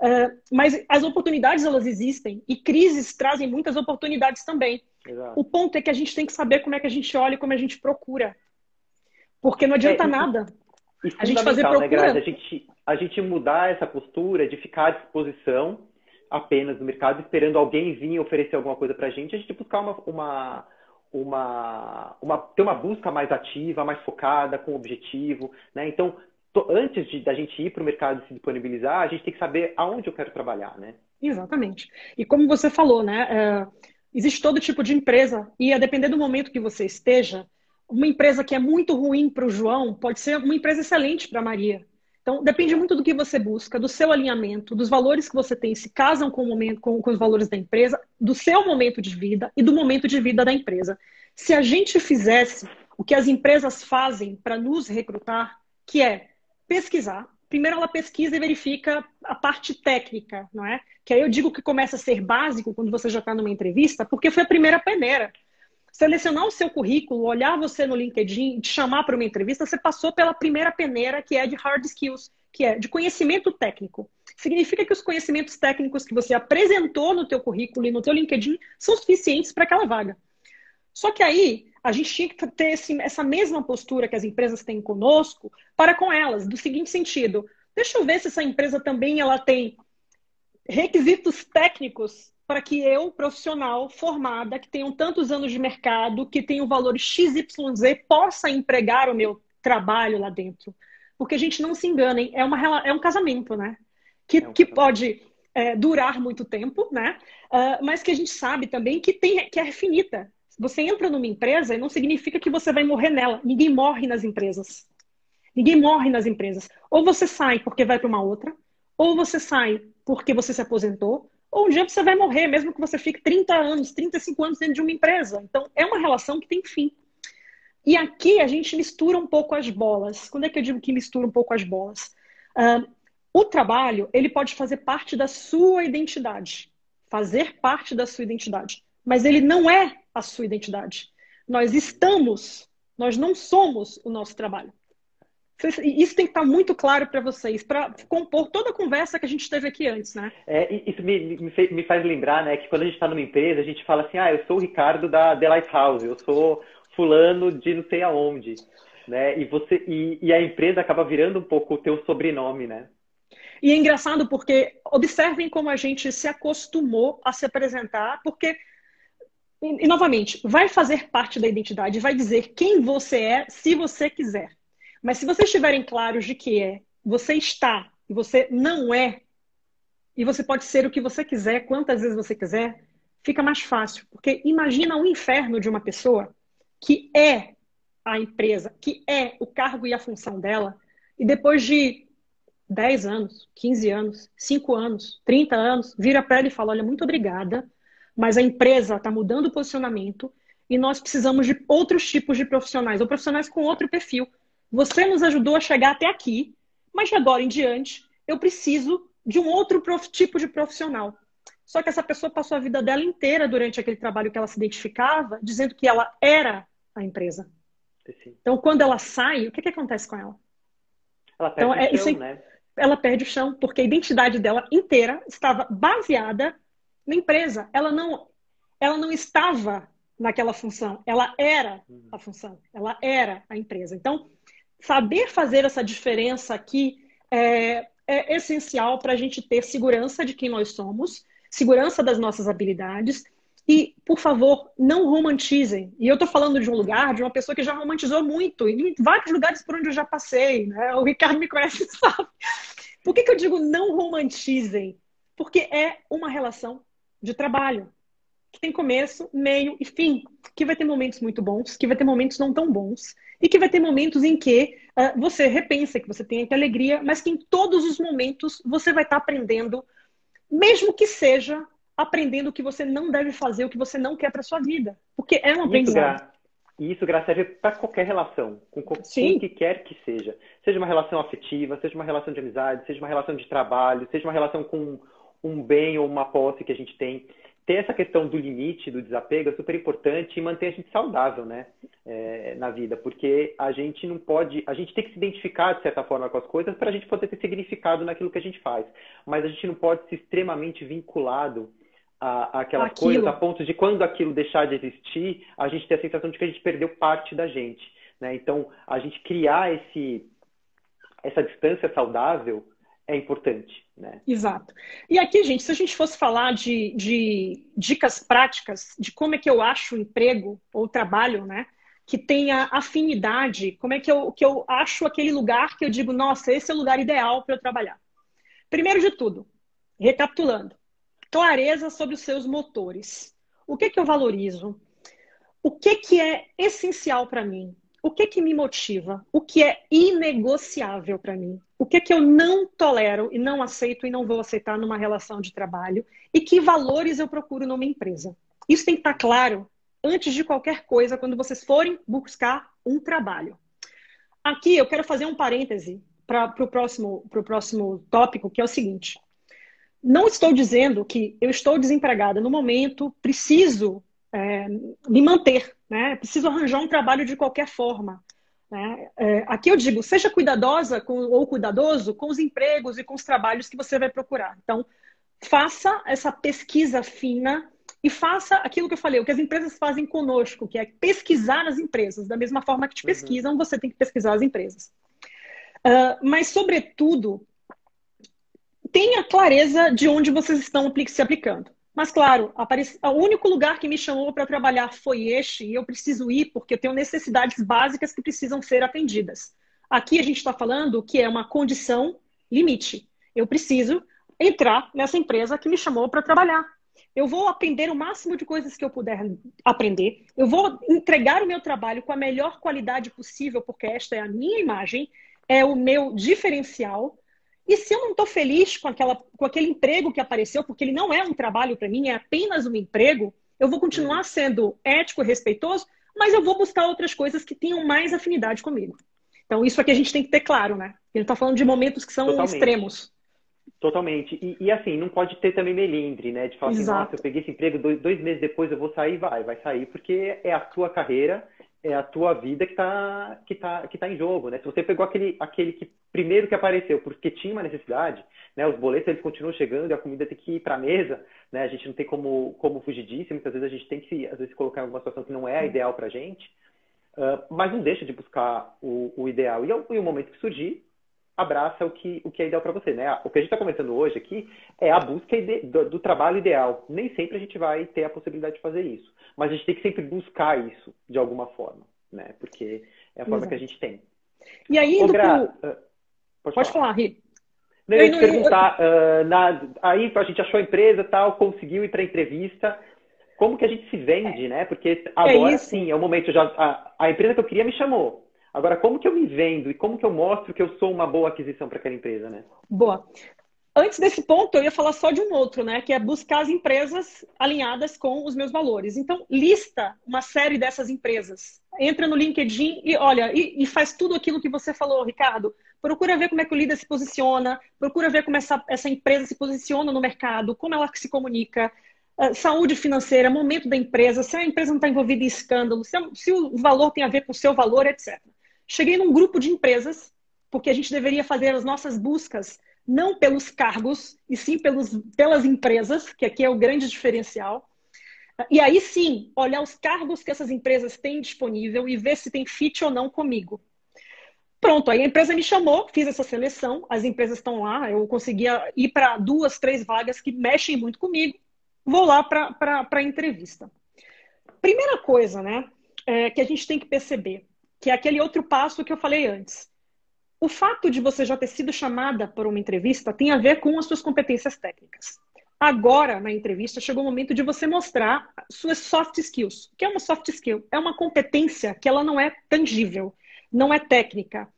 Uh, mas as oportunidades elas existem e crises trazem muitas oportunidades também. Exato. O ponto é que a gente tem que saber como é que a gente olha e como a gente procura. Porque não adianta é, nada E a gente fazer procura... né, Grazi? A gente, a gente mudar essa postura de ficar à disposição apenas no mercado, esperando alguém vir oferecer alguma coisa para a gente, a gente buscar uma, uma, uma, uma, ter uma busca mais ativa, mais focada, com objetivo. Né? Então, antes de, da gente ir para o mercado e se disponibilizar, a gente tem que saber aonde eu quero trabalhar. Né? Exatamente. E como você falou, né, é, existe todo tipo de empresa, e a depender do momento que você esteja, uma empresa que é muito ruim para o João pode ser uma empresa excelente para a Maria. Então, depende muito do que você busca, do seu alinhamento, dos valores que você tem, se casam com, o momento, com, com os valores da empresa, do seu momento de vida e do momento de vida da empresa. Se a gente fizesse o que as empresas fazem para nos recrutar, que é pesquisar, primeiro ela pesquisa e verifica a parte técnica, não é? Que aí eu digo que começa a ser básico quando você já está numa entrevista, porque foi a primeira peneira selecionar o seu currículo, olhar você no LinkedIn, te chamar para uma entrevista, você passou pela primeira peneira, que é de hard skills, que é de conhecimento técnico. Significa que os conhecimentos técnicos que você apresentou no teu currículo e no teu LinkedIn são suficientes para aquela vaga. Só que aí a gente tinha que ter esse, essa mesma postura que as empresas têm conosco para com elas, do seguinte sentido: deixa eu ver se essa empresa também ela tem requisitos técnicos para que eu, profissional, formada, que tenho tantos anos de mercado, que tenho valor XYZ, possa empregar o meu trabalho lá dentro. Porque a gente não se engana, hein? É, uma, é um casamento, né? Que, é um que pode é, durar muito tempo, né? Uh, mas que a gente sabe também que, tem, que é finita. Você entra numa empresa e não significa que você vai morrer nela. Ninguém morre nas empresas. Ninguém morre nas empresas. Ou você sai porque vai para uma outra, ou você sai porque você se aposentou, ou um dia você vai morrer, mesmo que você fique 30 anos, 35 anos dentro de uma empresa. Então, é uma relação que tem fim. E aqui a gente mistura um pouco as bolas. Quando é que eu digo que mistura um pouco as bolas? Uh, o trabalho, ele pode fazer parte da sua identidade. Fazer parte da sua identidade. Mas ele não é a sua identidade. Nós estamos, nós não somos o nosso trabalho. Isso tem que estar muito claro para vocês, para compor toda a conversa que a gente teve aqui antes, né? É, isso me, me, faz lembrar, né, que quando a gente está numa empresa, a gente fala assim, ah, eu sou o Ricardo da The Lighthouse, eu sou fulano de não sei aonde, né? E, você, e, e a empresa acaba virando um pouco o teu sobrenome, né? E é engraçado porque observem como a gente se acostumou a se apresentar, porque e, e novamente, vai fazer parte da identidade, vai dizer quem você é, se você quiser. Mas se vocês estiverem claros de que é, você está e você não é, e você pode ser o que você quiser, quantas vezes você quiser, fica mais fácil. Porque imagina o inferno de uma pessoa que é a empresa, que é o cargo e a função dela, e depois de 10 anos, 15 anos, 5 anos, 30 anos, vira para ela e fala: Olha, muito obrigada, mas a empresa está mudando o posicionamento e nós precisamos de outros tipos de profissionais, ou profissionais com outro perfil. Você nos ajudou a chegar até aqui, mas de agora em diante eu preciso de um outro tipo de profissional. Só que essa pessoa passou a vida dela inteira durante aquele trabalho que ela se identificava, dizendo que ela era a empresa. Sim. Então, quando ela sai, o que, que acontece com ela? Ela perde então, o chão, né? Ela perde o chão, porque a identidade dela inteira estava baseada na empresa. Ela não, ela não estava naquela função, ela era a função, ela era a empresa. Então, saber fazer essa diferença aqui é, é essencial para a gente ter segurança de quem nós somos, segurança das nossas habilidades. E, por favor, não romantizem. E eu estou falando de um lugar, de uma pessoa que já romantizou muito, em vários lugares por onde eu já passei. Né? O Ricardo me conhece, sabe? Por que, que eu digo não romantizem? Porque é uma relação de trabalho que tem começo, meio e fim, que vai ter momentos muito bons, que vai ter momentos não tão bons, e que vai ter momentos em que uh, você repensa, que você tem aquela alegria, mas que em todos os momentos você vai estar tá aprendendo, mesmo que seja aprendendo o que você não deve fazer, o que você não quer para sua vida, porque é um aprendizado. E isso, Graça, serve para qualquer relação, com quem que quer que seja. Seja uma relação afetiva, seja uma relação de amizade, seja uma relação de trabalho, seja uma relação com um bem ou uma posse que a gente tem ter essa questão do limite, do desapego é super importante e manter a gente saudável, né, é, na vida, porque a gente não pode, a gente tem que se identificar de certa forma com as coisas para a gente poder ter significado naquilo que a gente faz, mas a gente não pode ser extremamente vinculado a, a aquelas aquilo. coisas a ponto de quando aquilo deixar de existir, a gente ter a sensação de que a gente perdeu parte da gente, né? Então, a gente criar esse essa distância saudável é importante. Né? Exato. E aqui, gente, se a gente fosse falar de, de dicas práticas de como é que eu acho emprego ou trabalho, né? Que tenha afinidade, como é que eu, que eu acho aquele lugar que eu digo, nossa, esse é o lugar ideal para eu trabalhar. Primeiro de tudo, recapitulando, clareza sobre os seus motores. O que, que eu valorizo? O que, que é essencial para mim? O que, que me motiva? O que é inegociável para mim? O que, que eu não tolero e não aceito e não vou aceitar numa relação de trabalho? E que valores eu procuro numa empresa? Isso tem que estar claro antes de qualquer coisa quando vocês forem buscar um trabalho. Aqui eu quero fazer um parêntese para o próximo, próximo tópico, que é o seguinte. Não estou dizendo que eu estou desempregada no momento, preciso é, me manter, né? preciso arranjar um trabalho de qualquer forma. Né? É, aqui eu digo, seja cuidadosa com, ou cuidadoso com os empregos e com os trabalhos que você vai procurar. Então, faça essa pesquisa fina e faça aquilo que eu falei, o que as empresas fazem conosco, que é pesquisar as empresas. Da mesma forma que te uhum. pesquisam, você tem que pesquisar as empresas. Uh, mas, sobretudo, tenha clareza de onde vocês estão se aplicando. Mas, claro, o único lugar que me chamou para trabalhar foi este, e eu preciso ir porque eu tenho necessidades básicas que precisam ser atendidas. Aqui a gente está falando que é uma condição limite. Eu preciso entrar nessa empresa que me chamou para trabalhar. Eu vou aprender o máximo de coisas que eu puder aprender. Eu vou entregar o meu trabalho com a melhor qualidade possível, porque esta é a minha imagem, é o meu diferencial. E se eu não estou feliz com, aquela, com aquele emprego que apareceu, porque ele não é um trabalho para mim, é apenas um emprego, eu vou continuar sendo ético e respeitoso, mas eu vou buscar outras coisas que tenham mais afinidade comigo. Então, isso aqui a gente tem que ter claro, né? A gente está falando de momentos que são Totalmente. extremos. Totalmente. E, e, assim, não pode ter também melindre, né? De falar Exato. assim, nossa, eu peguei esse emprego, dois, dois meses depois eu vou sair, vai, vai sair, porque é a tua carreira é a tua vida que está que tá, que tá em jogo, né? Se você pegou aquele, aquele que primeiro que apareceu porque tinha uma necessidade, né? Os boletos eles continuam chegando e a comida tem que ir para a mesa, né? A gente não tem como, como fugir disso, muitas vezes a gente tem que às vezes colocar em alguma situação que não é a ideal para a gente, uh, mas não deixa de buscar o, o ideal. E, e o momento que surgir, abraça o que, o que é ideal para você, né? O que a gente está começando hoje aqui é a busca do, do, trabalho ideal. Nem sempre a gente vai ter a possibilidade de fazer isso, mas a gente tem que sempre buscar isso de alguma forma, né? Porque é a forma Exato. que a gente tem. E aí, Ô, Gra... pro... Uh, pode, pode falar, Ri. Não, eu ia te perguntar, uh, na... aí a gente achou a empresa tal, conseguiu ir para entrevista, como que a gente se vende, né? Porque é agora é sim, é o momento já a, a empresa que eu queria me chamou. Agora, como que eu me vendo e como que eu mostro que eu sou uma boa aquisição para aquela empresa, né? Boa. Antes desse ponto, eu ia falar só de um outro, né? Que é buscar as empresas alinhadas com os meus valores. Então, lista uma série dessas empresas. Entra no LinkedIn e olha, e, e faz tudo aquilo que você falou, Ricardo. Procura ver como é que o líder se posiciona, procura ver como essa, essa empresa se posiciona no mercado, como ela se comunica, uh, saúde financeira, momento da empresa, se a empresa não está envolvida em escândalo, se, se o valor tem a ver com o seu valor, etc. Cheguei num grupo de empresas, porque a gente deveria fazer as nossas buscas não pelos cargos, e sim pelos, pelas empresas, que aqui é o grande diferencial. E aí sim, olhar os cargos que essas empresas têm disponível e ver se tem fit ou não comigo. Pronto, aí a empresa me chamou, fiz essa seleção, as empresas estão lá, eu conseguia ir para duas, três vagas que mexem muito comigo, vou lá para a entrevista. Primeira coisa, né, é, que a gente tem que perceber, que é aquele outro passo que eu falei antes. O fato de você já ter sido chamada por uma entrevista tem a ver com as suas competências técnicas. Agora, na entrevista, chegou o momento de você mostrar suas soft skills. O que é uma soft skill? É uma competência que ela não é tangível, não é técnica.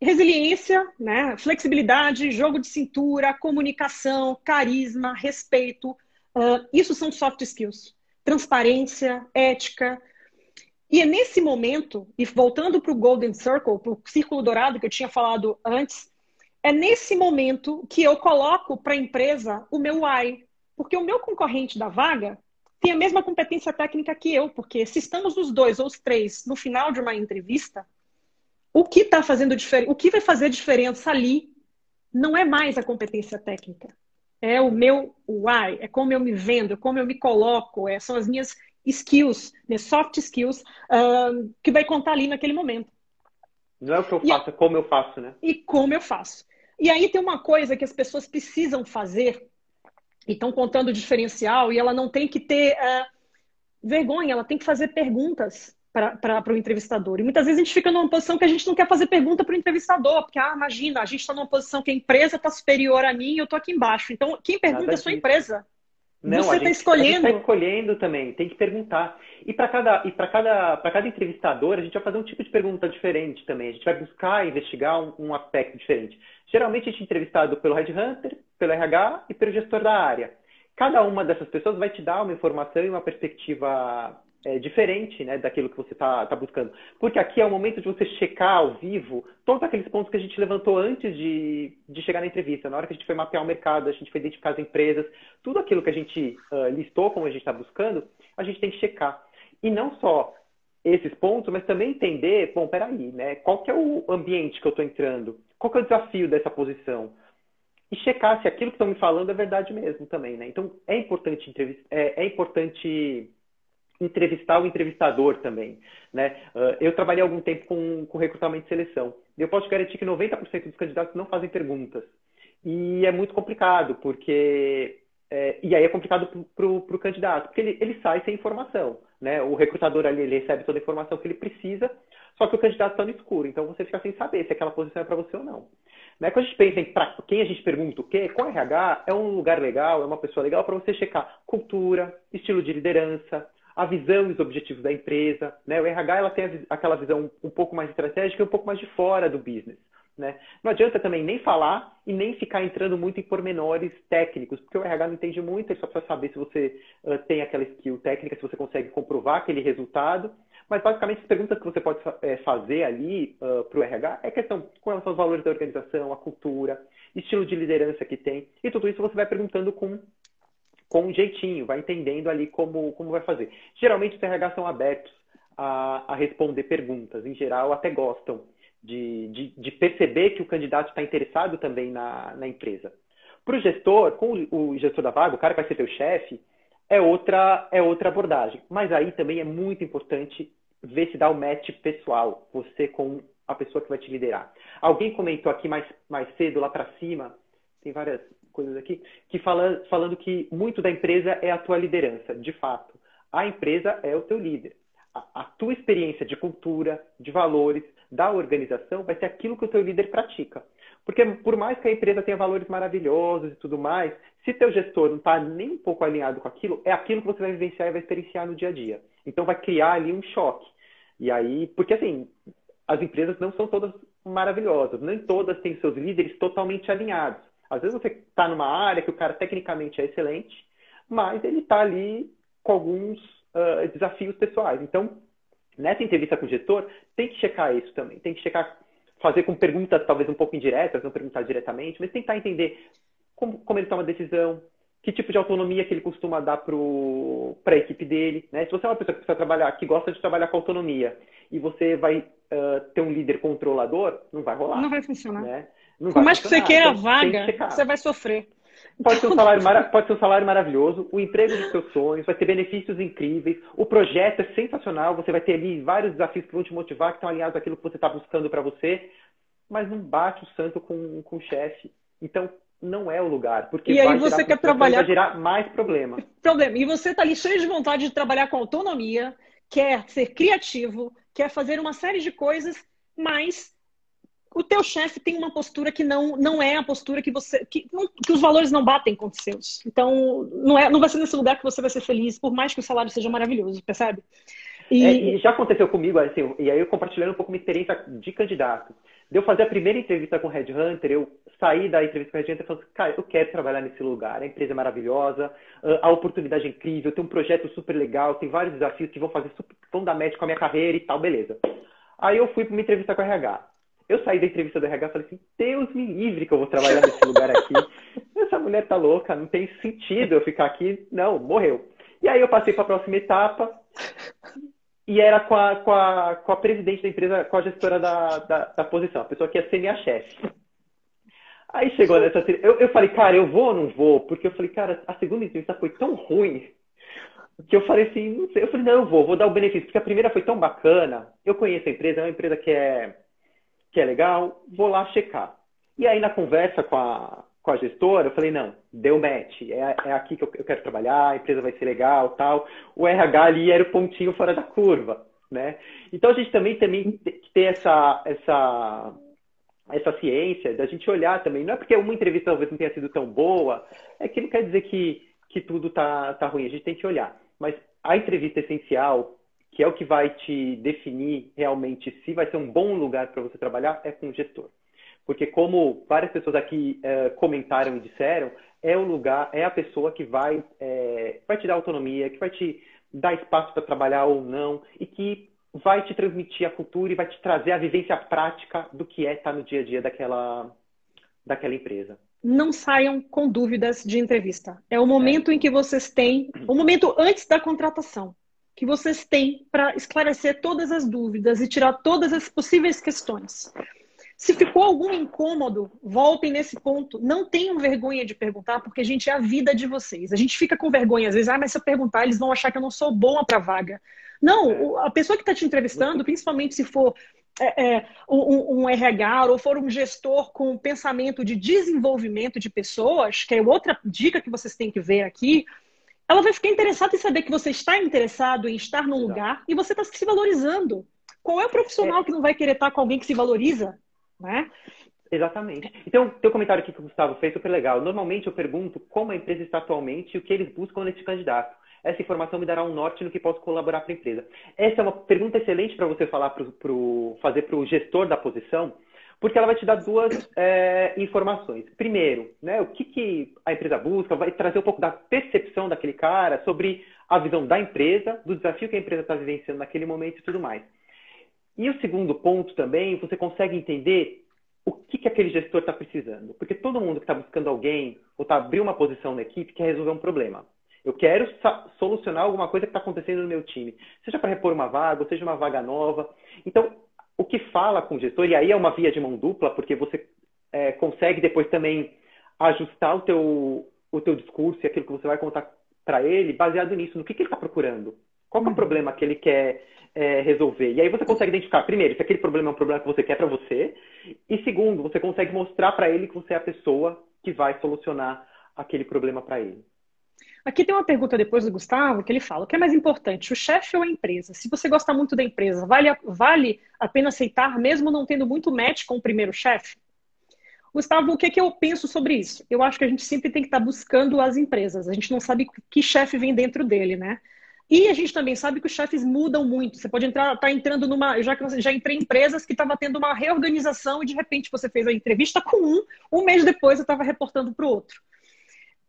Resiliência, né? flexibilidade, jogo de cintura, comunicação, carisma, respeito. Uh, isso são soft skills. Transparência, ética, e é nesse momento, e voltando para o Golden Circle, para o círculo dourado que eu tinha falado antes, é nesse momento que eu coloco para a empresa o meu why. Porque o meu concorrente da vaga tem a mesma competência técnica que eu, porque se estamos os dois ou os três no final de uma entrevista, o que está fazendo diferença, o que vai fazer diferença ali não é mais a competência técnica. É o meu why, é como eu me vendo, é como eu me coloco, é, são as minhas skills, né, soft skills, uh, que vai contar ali naquele momento. Não é o que eu faço, é como eu faço, né? E como eu faço. E aí tem uma coisa que as pessoas precisam fazer e estão contando o diferencial e ela não tem que ter uh, vergonha, ela tem que fazer perguntas para o entrevistador. E muitas vezes a gente fica numa posição que a gente não quer fazer pergunta para o entrevistador, porque, ah, imagina, a gente está numa posição que a empresa está superior a mim e eu estou aqui embaixo. Então, quem pergunta Nada é a sua disso. empresa. Não, Você está escolhendo. está escolhendo também, tem que perguntar. E para cada, e cada, cada entrevistador, a gente vai fazer um tipo de pergunta diferente também. A gente vai buscar investigar um, um aspecto diferente. Geralmente a gente é entrevistado pelo Headhunter, pelo RH e pelo gestor da área. Cada uma dessas pessoas vai te dar uma informação e uma perspectiva é, diferente né, daquilo que você está tá buscando. Porque aqui é o momento de você checar ao vivo todos aqueles pontos que a gente levantou antes de, de chegar na entrevista. Na hora que a gente foi mapear o mercado, a gente foi identificar as empresas, tudo aquilo que a gente uh, listou como a gente está buscando, a gente tem que checar. E não só esses pontos, mas também entender, bom, peraí, né? Qual que é o ambiente que eu estou entrando? Qual que é o desafio dessa posição? E checar se aquilo que estão me falando é verdade mesmo também, né? Então, é importante, é, é importante entrevistar o entrevistador também. Né? Uh, eu trabalhei algum tempo com, com recrutamento e seleção. Eu posso garantir que 90% dos candidatos não fazem perguntas. E é muito complicado, porque. É, e aí é complicado para o candidato, porque ele, ele sai sem informação. Né? O recrutador ali ele recebe toda a informação que ele precisa, só que o candidato está no escuro. Então você fica sem saber se aquela posição é para você ou não. Né? Quando a gente pensa em pra quem a gente pergunta o quê, com RH é um lugar legal, é uma pessoa legal para você checar cultura, estilo de liderança, a visão e os objetivos da empresa. Né? O RH ela tem aquela visão um pouco mais estratégica e um pouco mais de fora do business. Né? Não adianta também nem falar e nem ficar entrando muito em pormenores técnicos, porque o RH não entende muito, ele só precisa saber se você uh, tem aquela skill técnica, se você consegue comprovar aquele resultado. Mas basicamente as perguntas que você pode é, fazer ali uh, para o RH é questão com relação aos valores da organização, a cultura, estilo de liderança que tem, e tudo isso você vai perguntando com com um jeitinho, vai entendendo ali como, como vai fazer. Geralmente os RH são abertos a, a responder perguntas, em geral até gostam de, de, de perceber que o candidato está interessado também na, na empresa. Para o gestor, com o, gestor da vaga, o cara que vai ser teu chefe, é outra, é outra abordagem. Mas aí também é muito importante ver se dá o match pessoal, você com a pessoa que vai te liderar. Alguém comentou aqui mais, mais cedo, lá para cima, tem várias coisas aqui, que fala, falando que muito da empresa é a tua liderança. De fato, a empresa é o teu líder. A, a tua experiência de cultura, de valores, da organização vai ser aquilo que o teu líder pratica. Porque por mais que a empresa tenha valores maravilhosos e tudo mais, se teu gestor não está nem um pouco alinhado com aquilo, é aquilo que você vai vivenciar e vai experienciar no dia a dia. Então vai criar ali um choque. E aí, porque assim, as empresas não são todas maravilhosas, nem todas têm seus líderes totalmente alinhados. Às vezes você está numa área que o cara tecnicamente é excelente, mas ele está ali com alguns uh, desafios pessoais. Então, nessa entrevista com o gestor, tem que checar isso também. Tem que checar, fazer com perguntas talvez um pouco indiretas, não perguntar diretamente, mas tentar entender como, como ele toma decisão, que tipo de autonomia que ele costuma dar para a equipe dele. Né? Se você é uma pessoa que precisa trabalhar, que gosta de trabalhar com autonomia, e você vai uh, ter um líder controlador, não vai rolar. Não vai funcionar. Né? Não Por mais que você queira a vaga, você vai sofrer. Pode ser, um salário mara... pode ser um salário maravilhoso, o emprego dos seus sonhos, vai ter benefícios incríveis, o projeto é sensacional, você vai ter ali vários desafios que vão te motivar, que estão alinhados àquilo que você está buscando para você, mas não bate o santo com, com o chefe. Então, não é o lugar, porque e aí você quer trabalhar vai gerar mais problema. Problema. E você está ali cheio de vontade de trabalhar com autonomia, quer ser criativo, quer fazer uma série de coisas, mas o teu chefe tem uma postura que não, não é a postura que você. Que, não, que os valores não batem com os seus. Então, não, é, não vai ser nesse lugar que você vai ser feliz, por mais que o salário seja maravilhoso, percebe? E, é, já aconteceu comigo, assim, e aí eu compartilhando um pouco minha experiência de candidato. De eu fazer a primeira entrevista com o Red Hunter, eu saí da entrevista com o Red Hunter e falei assim, cara, eu quero trabalhar nesse lugar, a empresa é maravilhosa, a oportunidade é incrível, tem um projeto super legal, tem vários desafios que vão fazer super, vão dar match com a minha carreira e tal, beleza. Aí eu fui para uma entrevista com o RH. Eu saí da entrevista do RH e falei assim, Deus me livre que eu vou trabalhar nesse lugar aqui. Essa mulher tá louca, não tem sentido eu ficar aqui. Não, morreu. E aí eu passei para a próxima etapa e era com a, com, a, com a presidente da empresa, com a gestora da, da, da posição, a pessoa que ia ser minha chefe. Aí chegou nessa. Eu, eu falei, cara, eu vou ou não vou? Porque eu falei, cara, a segunda entrevista foi tão ruim que eu falei assim, não sei. Eu falei, não, eu vou, vou dar o benefício, porque a primeira foi tão bacana. Eu conheço a empresa, é uma empresa que é que é legal, vou lá checar. E aí, na conversa com a, com a gestora, eu falei, não, deu match, é, é aqui que eu, quero trabalhar, a empresa vai ser legal, tal. O RH ali era o pontinho fora da curva, né? Então, a gente também, também tem que ter essa, essa, essa ciência da gente olhar também. Não é porque uma entrevista talvez não tenha sido tão boa, é que não quer dizer que, que tudo tá, tá ruim, a gente tem que olhar. Mas a entrevista essencial, que é o que vai te definir realmente se vai ser um bom lugar para você trabalhar, é com o gestor. Porque como várias pessoas aqui é, comentaram e disseram, é o lugar, é a pessoa que vai, é, vai te dar autonomia, que vai te dar espaço para trabalhar ou não, e que vai te transmitir a cultura e vai te trazer a vivência prática do que é estar no dia a dia daquela, daquela empresa. Não saiam com dúvidas de entrevista. É o momento é. em que vocês têm, o momento antes da contratação que vocês têm para esclarecer todas as dúvidas e tirar todas as possíveis questões. Se ficou algum incômodo, voltem nesse ponto. Não tenham vergonha de perguntar, porque a gente é a vida de vocês. A gente fica com vergonha, às vezes, ah, mas se eu perguntar, eles vão achar que eu não sou boa para vaga. Não, a pessoa que está te entrevistando, principalmente se for é, é, um, um, RH ou for um gestor com pensamento de desenvolvimento de pessoas, que é outra dica que vocês têm que ver aqui, ela vai ficar interessada em saber que você está interessado em estar num lugar e você está se valorizando. Qual é o profissional é. que não vai querer estar com alguém que se valoriza? Né? Exatamente. Então, teu comentário aqui que o Gustavo fez super legal. Normalmente eu pergunto como a empresa está atualmente e o que eles buscam nesse candidato. Essa informação me dará um norte no que posso colaborar para a empresa. Essa é uma pergunta excelente para você falar pro, pro, fazer para o gestor da posição, porque ela vai te dar duas é, informações. Primeiro, né, o que, que a empresa busca, vai trazer um pouco da percepção daquele cara sobre a visão da empresa, do desafio que a empresa está vivenciando naquele momento e tudo mais. E o segundo ponto também, você consegue entender o que, que aquele gestor está precisando. Porque todo mundo que está buscando alguém ou está abrindo uma posição na equipe quer resolver um problema. Eu quero solucionar alguma coisa que está acontecendo no meu time. Seja para repor uma vaga, ou seja uma vaga nova. Então, o que fala com o gestor, e aí é uma via de mão dupla, porque você é, consegue depois também ajustar o teu, o teu discurso e aquilo que você vai contar para ele baseado nisso, no que, que ele está procurando. Qual é o uhum. problema que ele quer é, resolver? E aí você consegue identificar, primeiro, se aquele problema é um problema que você quer para você, e segundo, você consegue mostrar para ele que você é a pessoa que vai solucionar aquele problema para ele. Aqui tem uma pergunta depois do Gustavo que ele fala: o que é mais importante, o chefe ou a empresa? Se você gosta muito da empresa, vale, vale a pena aceitar, mesmo não tendo muito match com o primeiro chefe? Gustavo, o que, é que eu penso sobre isso? Eu acho que a gente sempre tem que estar buscando as empresas. A gente não sabe que chefe vem dentro dele, né? E a gente também sabe que os chefes mudam muito. Você pode entrar, tá entrando numa. Eu já, já entrei em empresas que estava tendo uma reorganização e de repente você fez a entrevista com um, um mês depois eu estava reportando para o outro.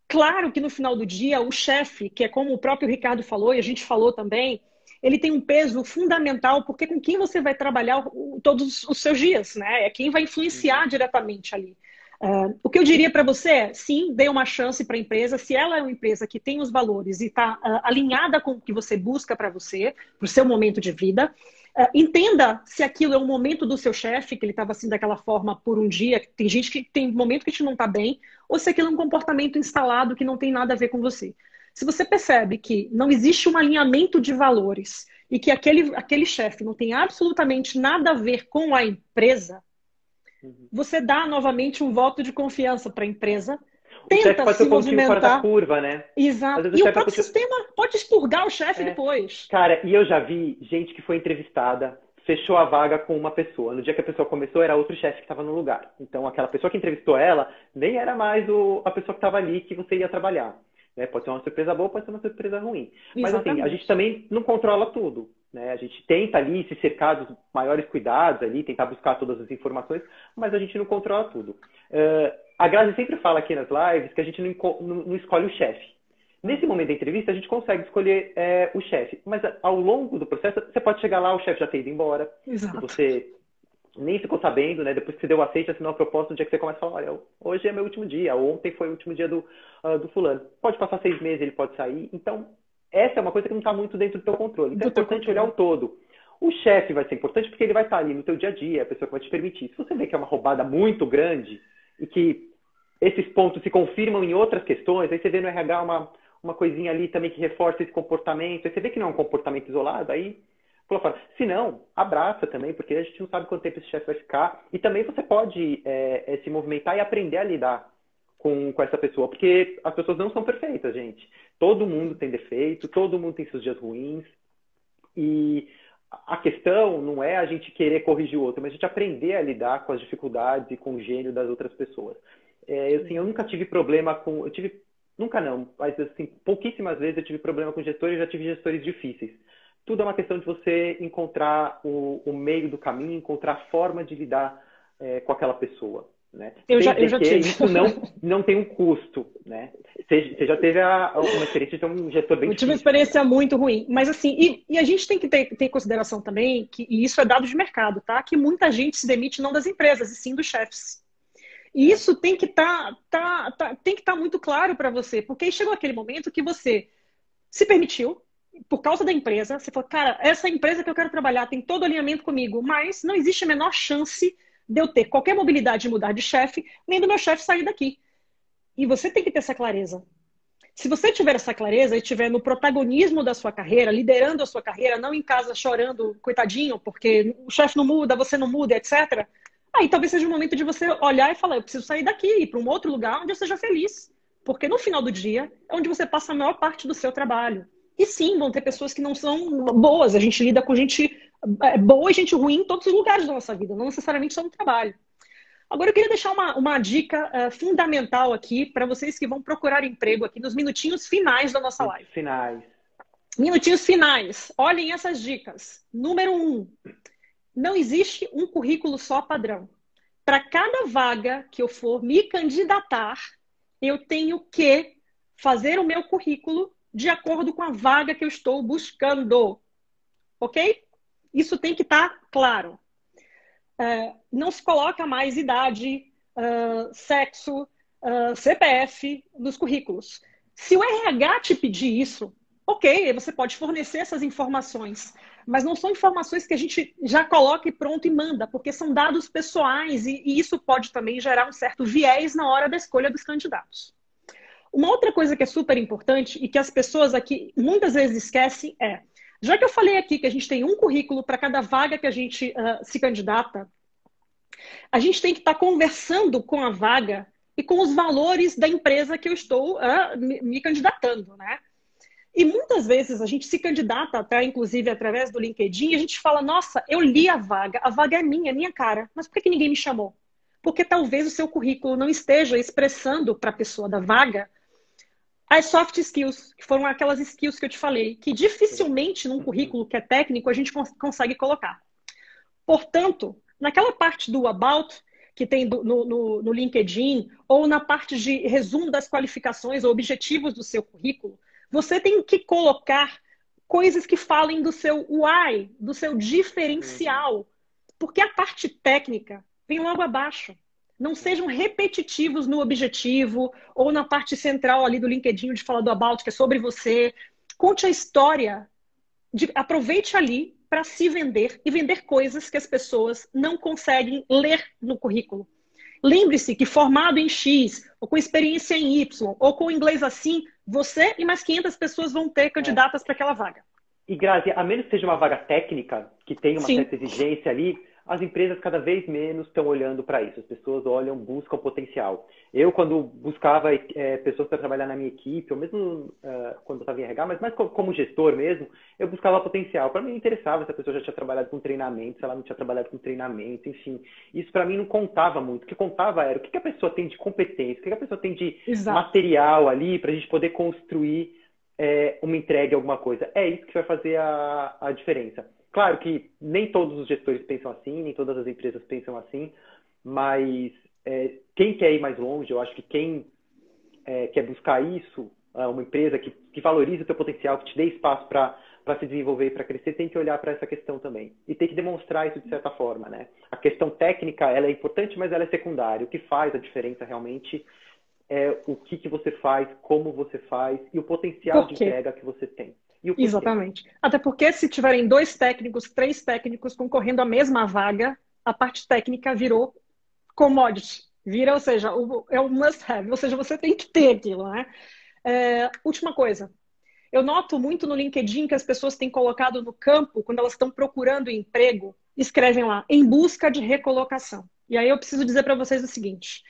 Claro que no final do dia, o chefe, que é como o próprio Ricardo falou e a gente falou também, ele tem um peso fundamental, porque com quem você vai trabalhar todos os seus dias, né? É quem vai influenciar uhum. diretamente ali. Uh, o que eu diria para você é, sim, dê uma chance para a empresa. Se ela é uma empresa que tem os valores e está uh, alinhada com o que você busca para você, para o seu momento de vida, Uh, entenda se aquilo é um momento do seu chefe, que ele estava assim daquela forma por um dia. Tem gente que tem momento que a gente não está bem, ou se aquilo é um comportamento instalado que não tem nada a ver com você. Se você percebe que não existe um alinhamento de valores e que aquele, aquele chefe não tem absolutamente nada a ver com a empresa. Você dá novamente um voto de confiança para a empresa tenta pode se movimentar. fora da curva, né? Exato. E o próprio sistema pode expurgar o chefe é. depois. Cara, e eu já vi gente que foi entrevistada, fechou a vaga com uma pessoa. No dia que a pessoa começou, era outro chefe que estava no lugar. Então, aquela pessoa que entrevistou ela nem era mais o, a pessoa que estava ali que você ia trabalhar. Né? Pode ser uma surpresa boa, pode ser uma surpresa ruim. Exatamente. Mas assim, a gente também não controla tudo. Né? A gente tenta ali se cercar dos maiores cuidados ali, tentar buscar todas as informações, mas a gente não controla tudo. Uh, a Grazi sempre fala aqui nas lives que a gente não, não, não escolhe o chefe. Nesse momento da entrevista, a gente consegue escolher é, o chefe, mas ao longo do processo, você pode chegar lá, o chefe já ter ido embora, Exato. você nem ficou sabendo, né? Depois que você deu o aceite, assinou a proposta, no dia que você começa a falar, olha, hoje é meu último dia, ontem foi o último dia do, uh, do fulano. Pode passar seis meses, ele pode sair. Então, essa é uma coisa que não está muito dentro do teu controle. Então, do é importante olhar o todo. O chefe vai ser importante porque ele vai estar ali no teu dia a dia, é a pessoa que vai te permitir. Se você vê que é uma roubada muito grande e que esses pontos se confirmam em outras questões, aí você vê no RH uma, uma coisinha ali também que reforça esse comportamento, aí você vê que não é um comportamento isolado, aí pula fora. Se não, abraça também, porque a gente não sabe quanto tempo esse chefe vai ficar. E também você pode é, é, se movimentar e aprender a lidar com, com essa pessoa, porque as pessoas não são perfeitas, gente. Todo mundo tem defeito, todo mundo tem seus dias ruins. E a questão não é a gente querer corrigir o outro, mas a gente aprender a lidar com as dificuldades e com o gênio das outras pessoas. É, assim, eu nunca tive problema com. Eu tive. Nunca não, mas assim, pouquíssimas vezes eu tive problema com gestores, já tive gestores difíceis. Tudo é uma questão de você encontrar o, o meio do caminho, encontrar a forma de lidar é, com aquela pessoa. Né? Eu já, eu já tive. Isso não, não tem um custo, né? Você, você já teve a, uma experiência de um gestor bem Eu tive uma experiência muito ruim. Mas assim, e, e, a gente tem que ter, ter em consideração também, que, e isso é dado de mercado, tá? Que muita gente se demite não das empresas, e sim dos chefes. E isso tem que tá, tá, tá tem que estar tá muito claro para você, porque aí chegou aquele momento que você se permitiu, por causa da empresa, você falou, cara, essa empresa que eu quero trabalhar tem todo alinhamento comigo, mas não existe a menor chance de eu ter qualquer mobilidade de mudar de chefe, nem do meu chefe sair daqui. E você tem que ter essa clareza. Se você tiver essa clareza e estiver no protagonismo da sua carreira, liderando a sua carreira, não em casa chorando, coitadinho, porque o chefe não muda, você não muda, etc. Aí talvez seja o momento de você olhar e falar: eu preciso sair daqui e ir para um outro lugar onde eu seja feliz. Porque no final do dia é onde você passa a maior parte do seu trabalho. E sim, vão ter pessoas que não são boas. A gente lida com gente boa e gente ruim em todos os lugares da nossa vida, não necessariamente só no trabalho. Agora eu queria deixar uma, uma dica uh, fundamental aqui para vocês que vão procurar emprego aqui nos minutinhos finais da nossa live. Finais. Minutinhos finais. Olhem essas dicas. Número um: não existe um currículo só padrão. Para cada vaga que eu for me candidatar, eu tenho que fazer o meu currículo de acordo com a vaga que eu estou buscando. Ok? Isso tem que estar tá claro. Uh, não se coloca mais idade, uh, sexo, uh, é, CPF nos currículos. Se o RH te pedir isso, ok, você pode fornecer essas informações, mas não são informações que a gente já coloca e pronto e manda, porque são dados pessoais e, e isso pode também gerar um certo viés na hora da escolha dos candidatos. Uma outra coisa que é super importante e que as pessoas aqui muitas vezes esquecem é já que eu falei aqui que a gente tem um currículo para cada vaga que a gente uh, se candidata, a gente tem que estar tá conversando com a vaga e com os valores da empresa que eu estou uh, me, candidatando, né? E muitas vezes a gente se candidata até, inclusive, através do LinkedIn, e a gente fala, nossa, eu li a vaga, a vaga é minha, é minha cara, mas por que, que ninguém me chamou? Porque talvez o seu currículo não esteja expressando para a pessoa da vaga as soft skills, que foram aquelas skills que eu te falei, que dificilmente num currículo que é técnico a gente cons consegue colocar. Portanto, naquela parte do about, que tem do, no, no, no, LinkedIn, ou na parte de resumo das qualificações ou objetivos do seu currículo, você tem que colocar coisas que falem do seu why, do seu diferencial. Porque a parte técnica vem logo abaixo não sejam repetitivos no objetivo ou na parte central ali do LinkedIn de falar do About, que é sobre você. Conte a história, de, aproveite ali para se vender e vender coisas que as pessoas não conseguem ler no currículo. Lembre-se que formado em X, ou com experiência em Y, ou com inglês assim, você e mais 500 pessoas vão ter candidatas é. para aquela vaga. E Grazi, a menos que seja uma vaga técnica, que tenha uma Sim. certa exigência ali, as empresas cada vez menos estão olhando para isso. As pessoas olham, buscam potencial. Eu, quando buscava é, pessoas para trabalhar na minha equipe, ou mesmo uh, quando eu estava em RH, mas mais como gestor mesmo, eu buscava potencial. Para mim, interessava se a pessoa já tinha trabalhado com treinamento, se ela não tinha trabalhado com treinamento, enfim. Isso para mim não contava muito. O que contava era o que, a pessoa tem de competência, o que, a pessoa tem de Exato. material ali para a gente poder construir é, uma entrega, alguma coisa. É isso que vai fazer a, a diferença. Claro que nem todos os gestores pensam assim, nem todas as empresas pensam assim, mas é, quem quer ir mais longe, eu acho que quem é, quer buscar isso, é, uma empresa que, que valorize o teu potencial, que te dê espaço para se desenvolver e para crescer, tem que olhar para essa questão também. E tem que demonstrar isso de certa forma, né? A questão técnica, ela é importante, mas ela é secundária. O que faz a diferença realmente é o que, que você faz, como você faz e o potencial de entrega que você tem. Exatamente. Até porque se tiverem dois técnicos, três técnicos concorrendo à mesma vaga, a parte técnica virou commodity. Vira, ou seja, o, é o must have, ou seja, você tem que ter aquilo, né? É, última coisa. Eu noto muito no LinkedIn que as pessoas têm colocado no campo, quando elas estão procurando emprego, escrevem lá, em busca de recolocação. E aí eu preciso dizer para vocês o seguinte: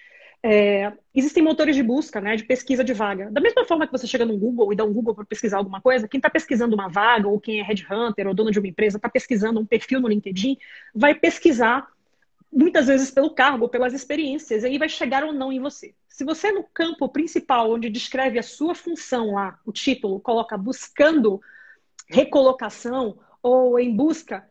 é, existem motores de busca, né, de pesquisa de vaga. Da mesma forma que você chega no Google e dá um Google para pesquisar alguma coisa, quem está pesquisando uma vaga, ou quem é headhunter, ou dono de uma empresa, está pesquisando um perfil no LinkedIn, vai pesquisar muitas vezes pelo cargo, pelas experiências, e aí vai chegar ou não em você. Se você no campo principal, onde descreve a sua função lá, o título, coloca buscando recolocação ou em busca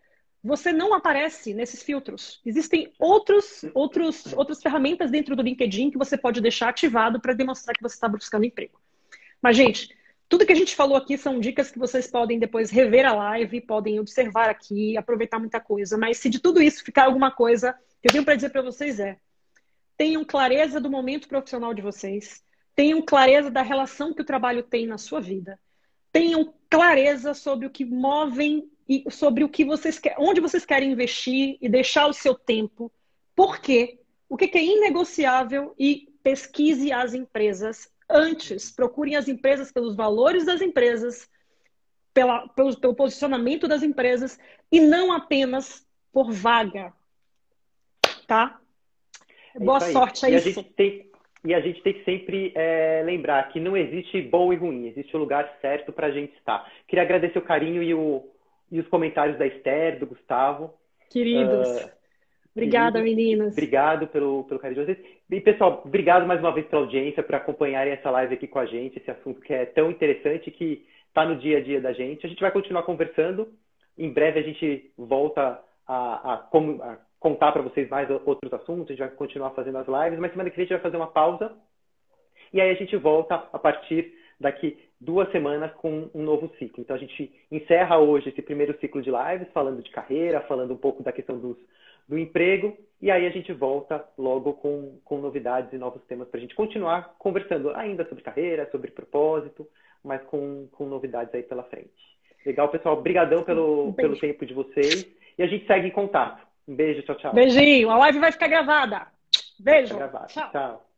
você não aparece nesses filtros. Existem outros, outros, outras ferramentas dentro do LinkedIn que você pode deixar ativado para demonstrar que você está buscando emprego. Mas, gente, tudo que a gente falou aqui são dicas que vocês podem depois rever a live, podem observar aqui, aproveitar muita coisa. Mas se de tudo isso ficar alguma coisa, que eu tenho para dizer para vocês é: tenham clareza do momento profissional de vocês, tenham clareza da relação que o trabalho tem na sua vida, tenham clareza sobre o que movem e sobre o que vocês querem, onde vocês querem investir e deixar o seu tempo. Por quê? O que é inegociável e pesquise as empresas antes. Procurem as empresas pelos valores das empresas, pela, pelo, pelo posicionamento das empresas e não apenas por vaga. Tá? É Boa sorte a e isso. A gente tem, e a gente tem que sempre é, lembrar que não existe bom e ruim, existe o lugar certo para a gente estar. Queria agradecer o carinho e o, e os comentários da Esther, do Gustavo. Queridos. Uh, Obrigada, queridos. meninas. Obrigado pelo, pelo carinho de vocês. E, pessoal, obrigado mais uma vez pela audiência, por acompanharem essa live aqui com a gente, esse assunto que é tão interessante, que está no dia a dia da gente. A gente vai continuar conversando. Em breve a gente volta a, a, a contar para vocês mais outros assuntos, a gente vai continuar fazendo as lives, mas semana que vem a gente vai fazer uma pausa. E aí a gente volta a partir daqui duas semanas com um novo ciclo. Então a gente encerra hoje esse primeiro ciclo de lives, falando de carreira, falando um pouco da questão dos, do emprego, e aí a gente volta logo com, com novidades e novos temas para a gente continuar conversando ainda sobre carreira, sobre propósito, mas com, com novidades aí pela frente. Legal, pessoal. Obrigadão pelo, um pelo tempo de vocês. E a gente segue em contato. Um beijo, tchau, tchau. Beijinho. A live vai ficar gravada. Beijo. Ficar gravada. tchau. tchau.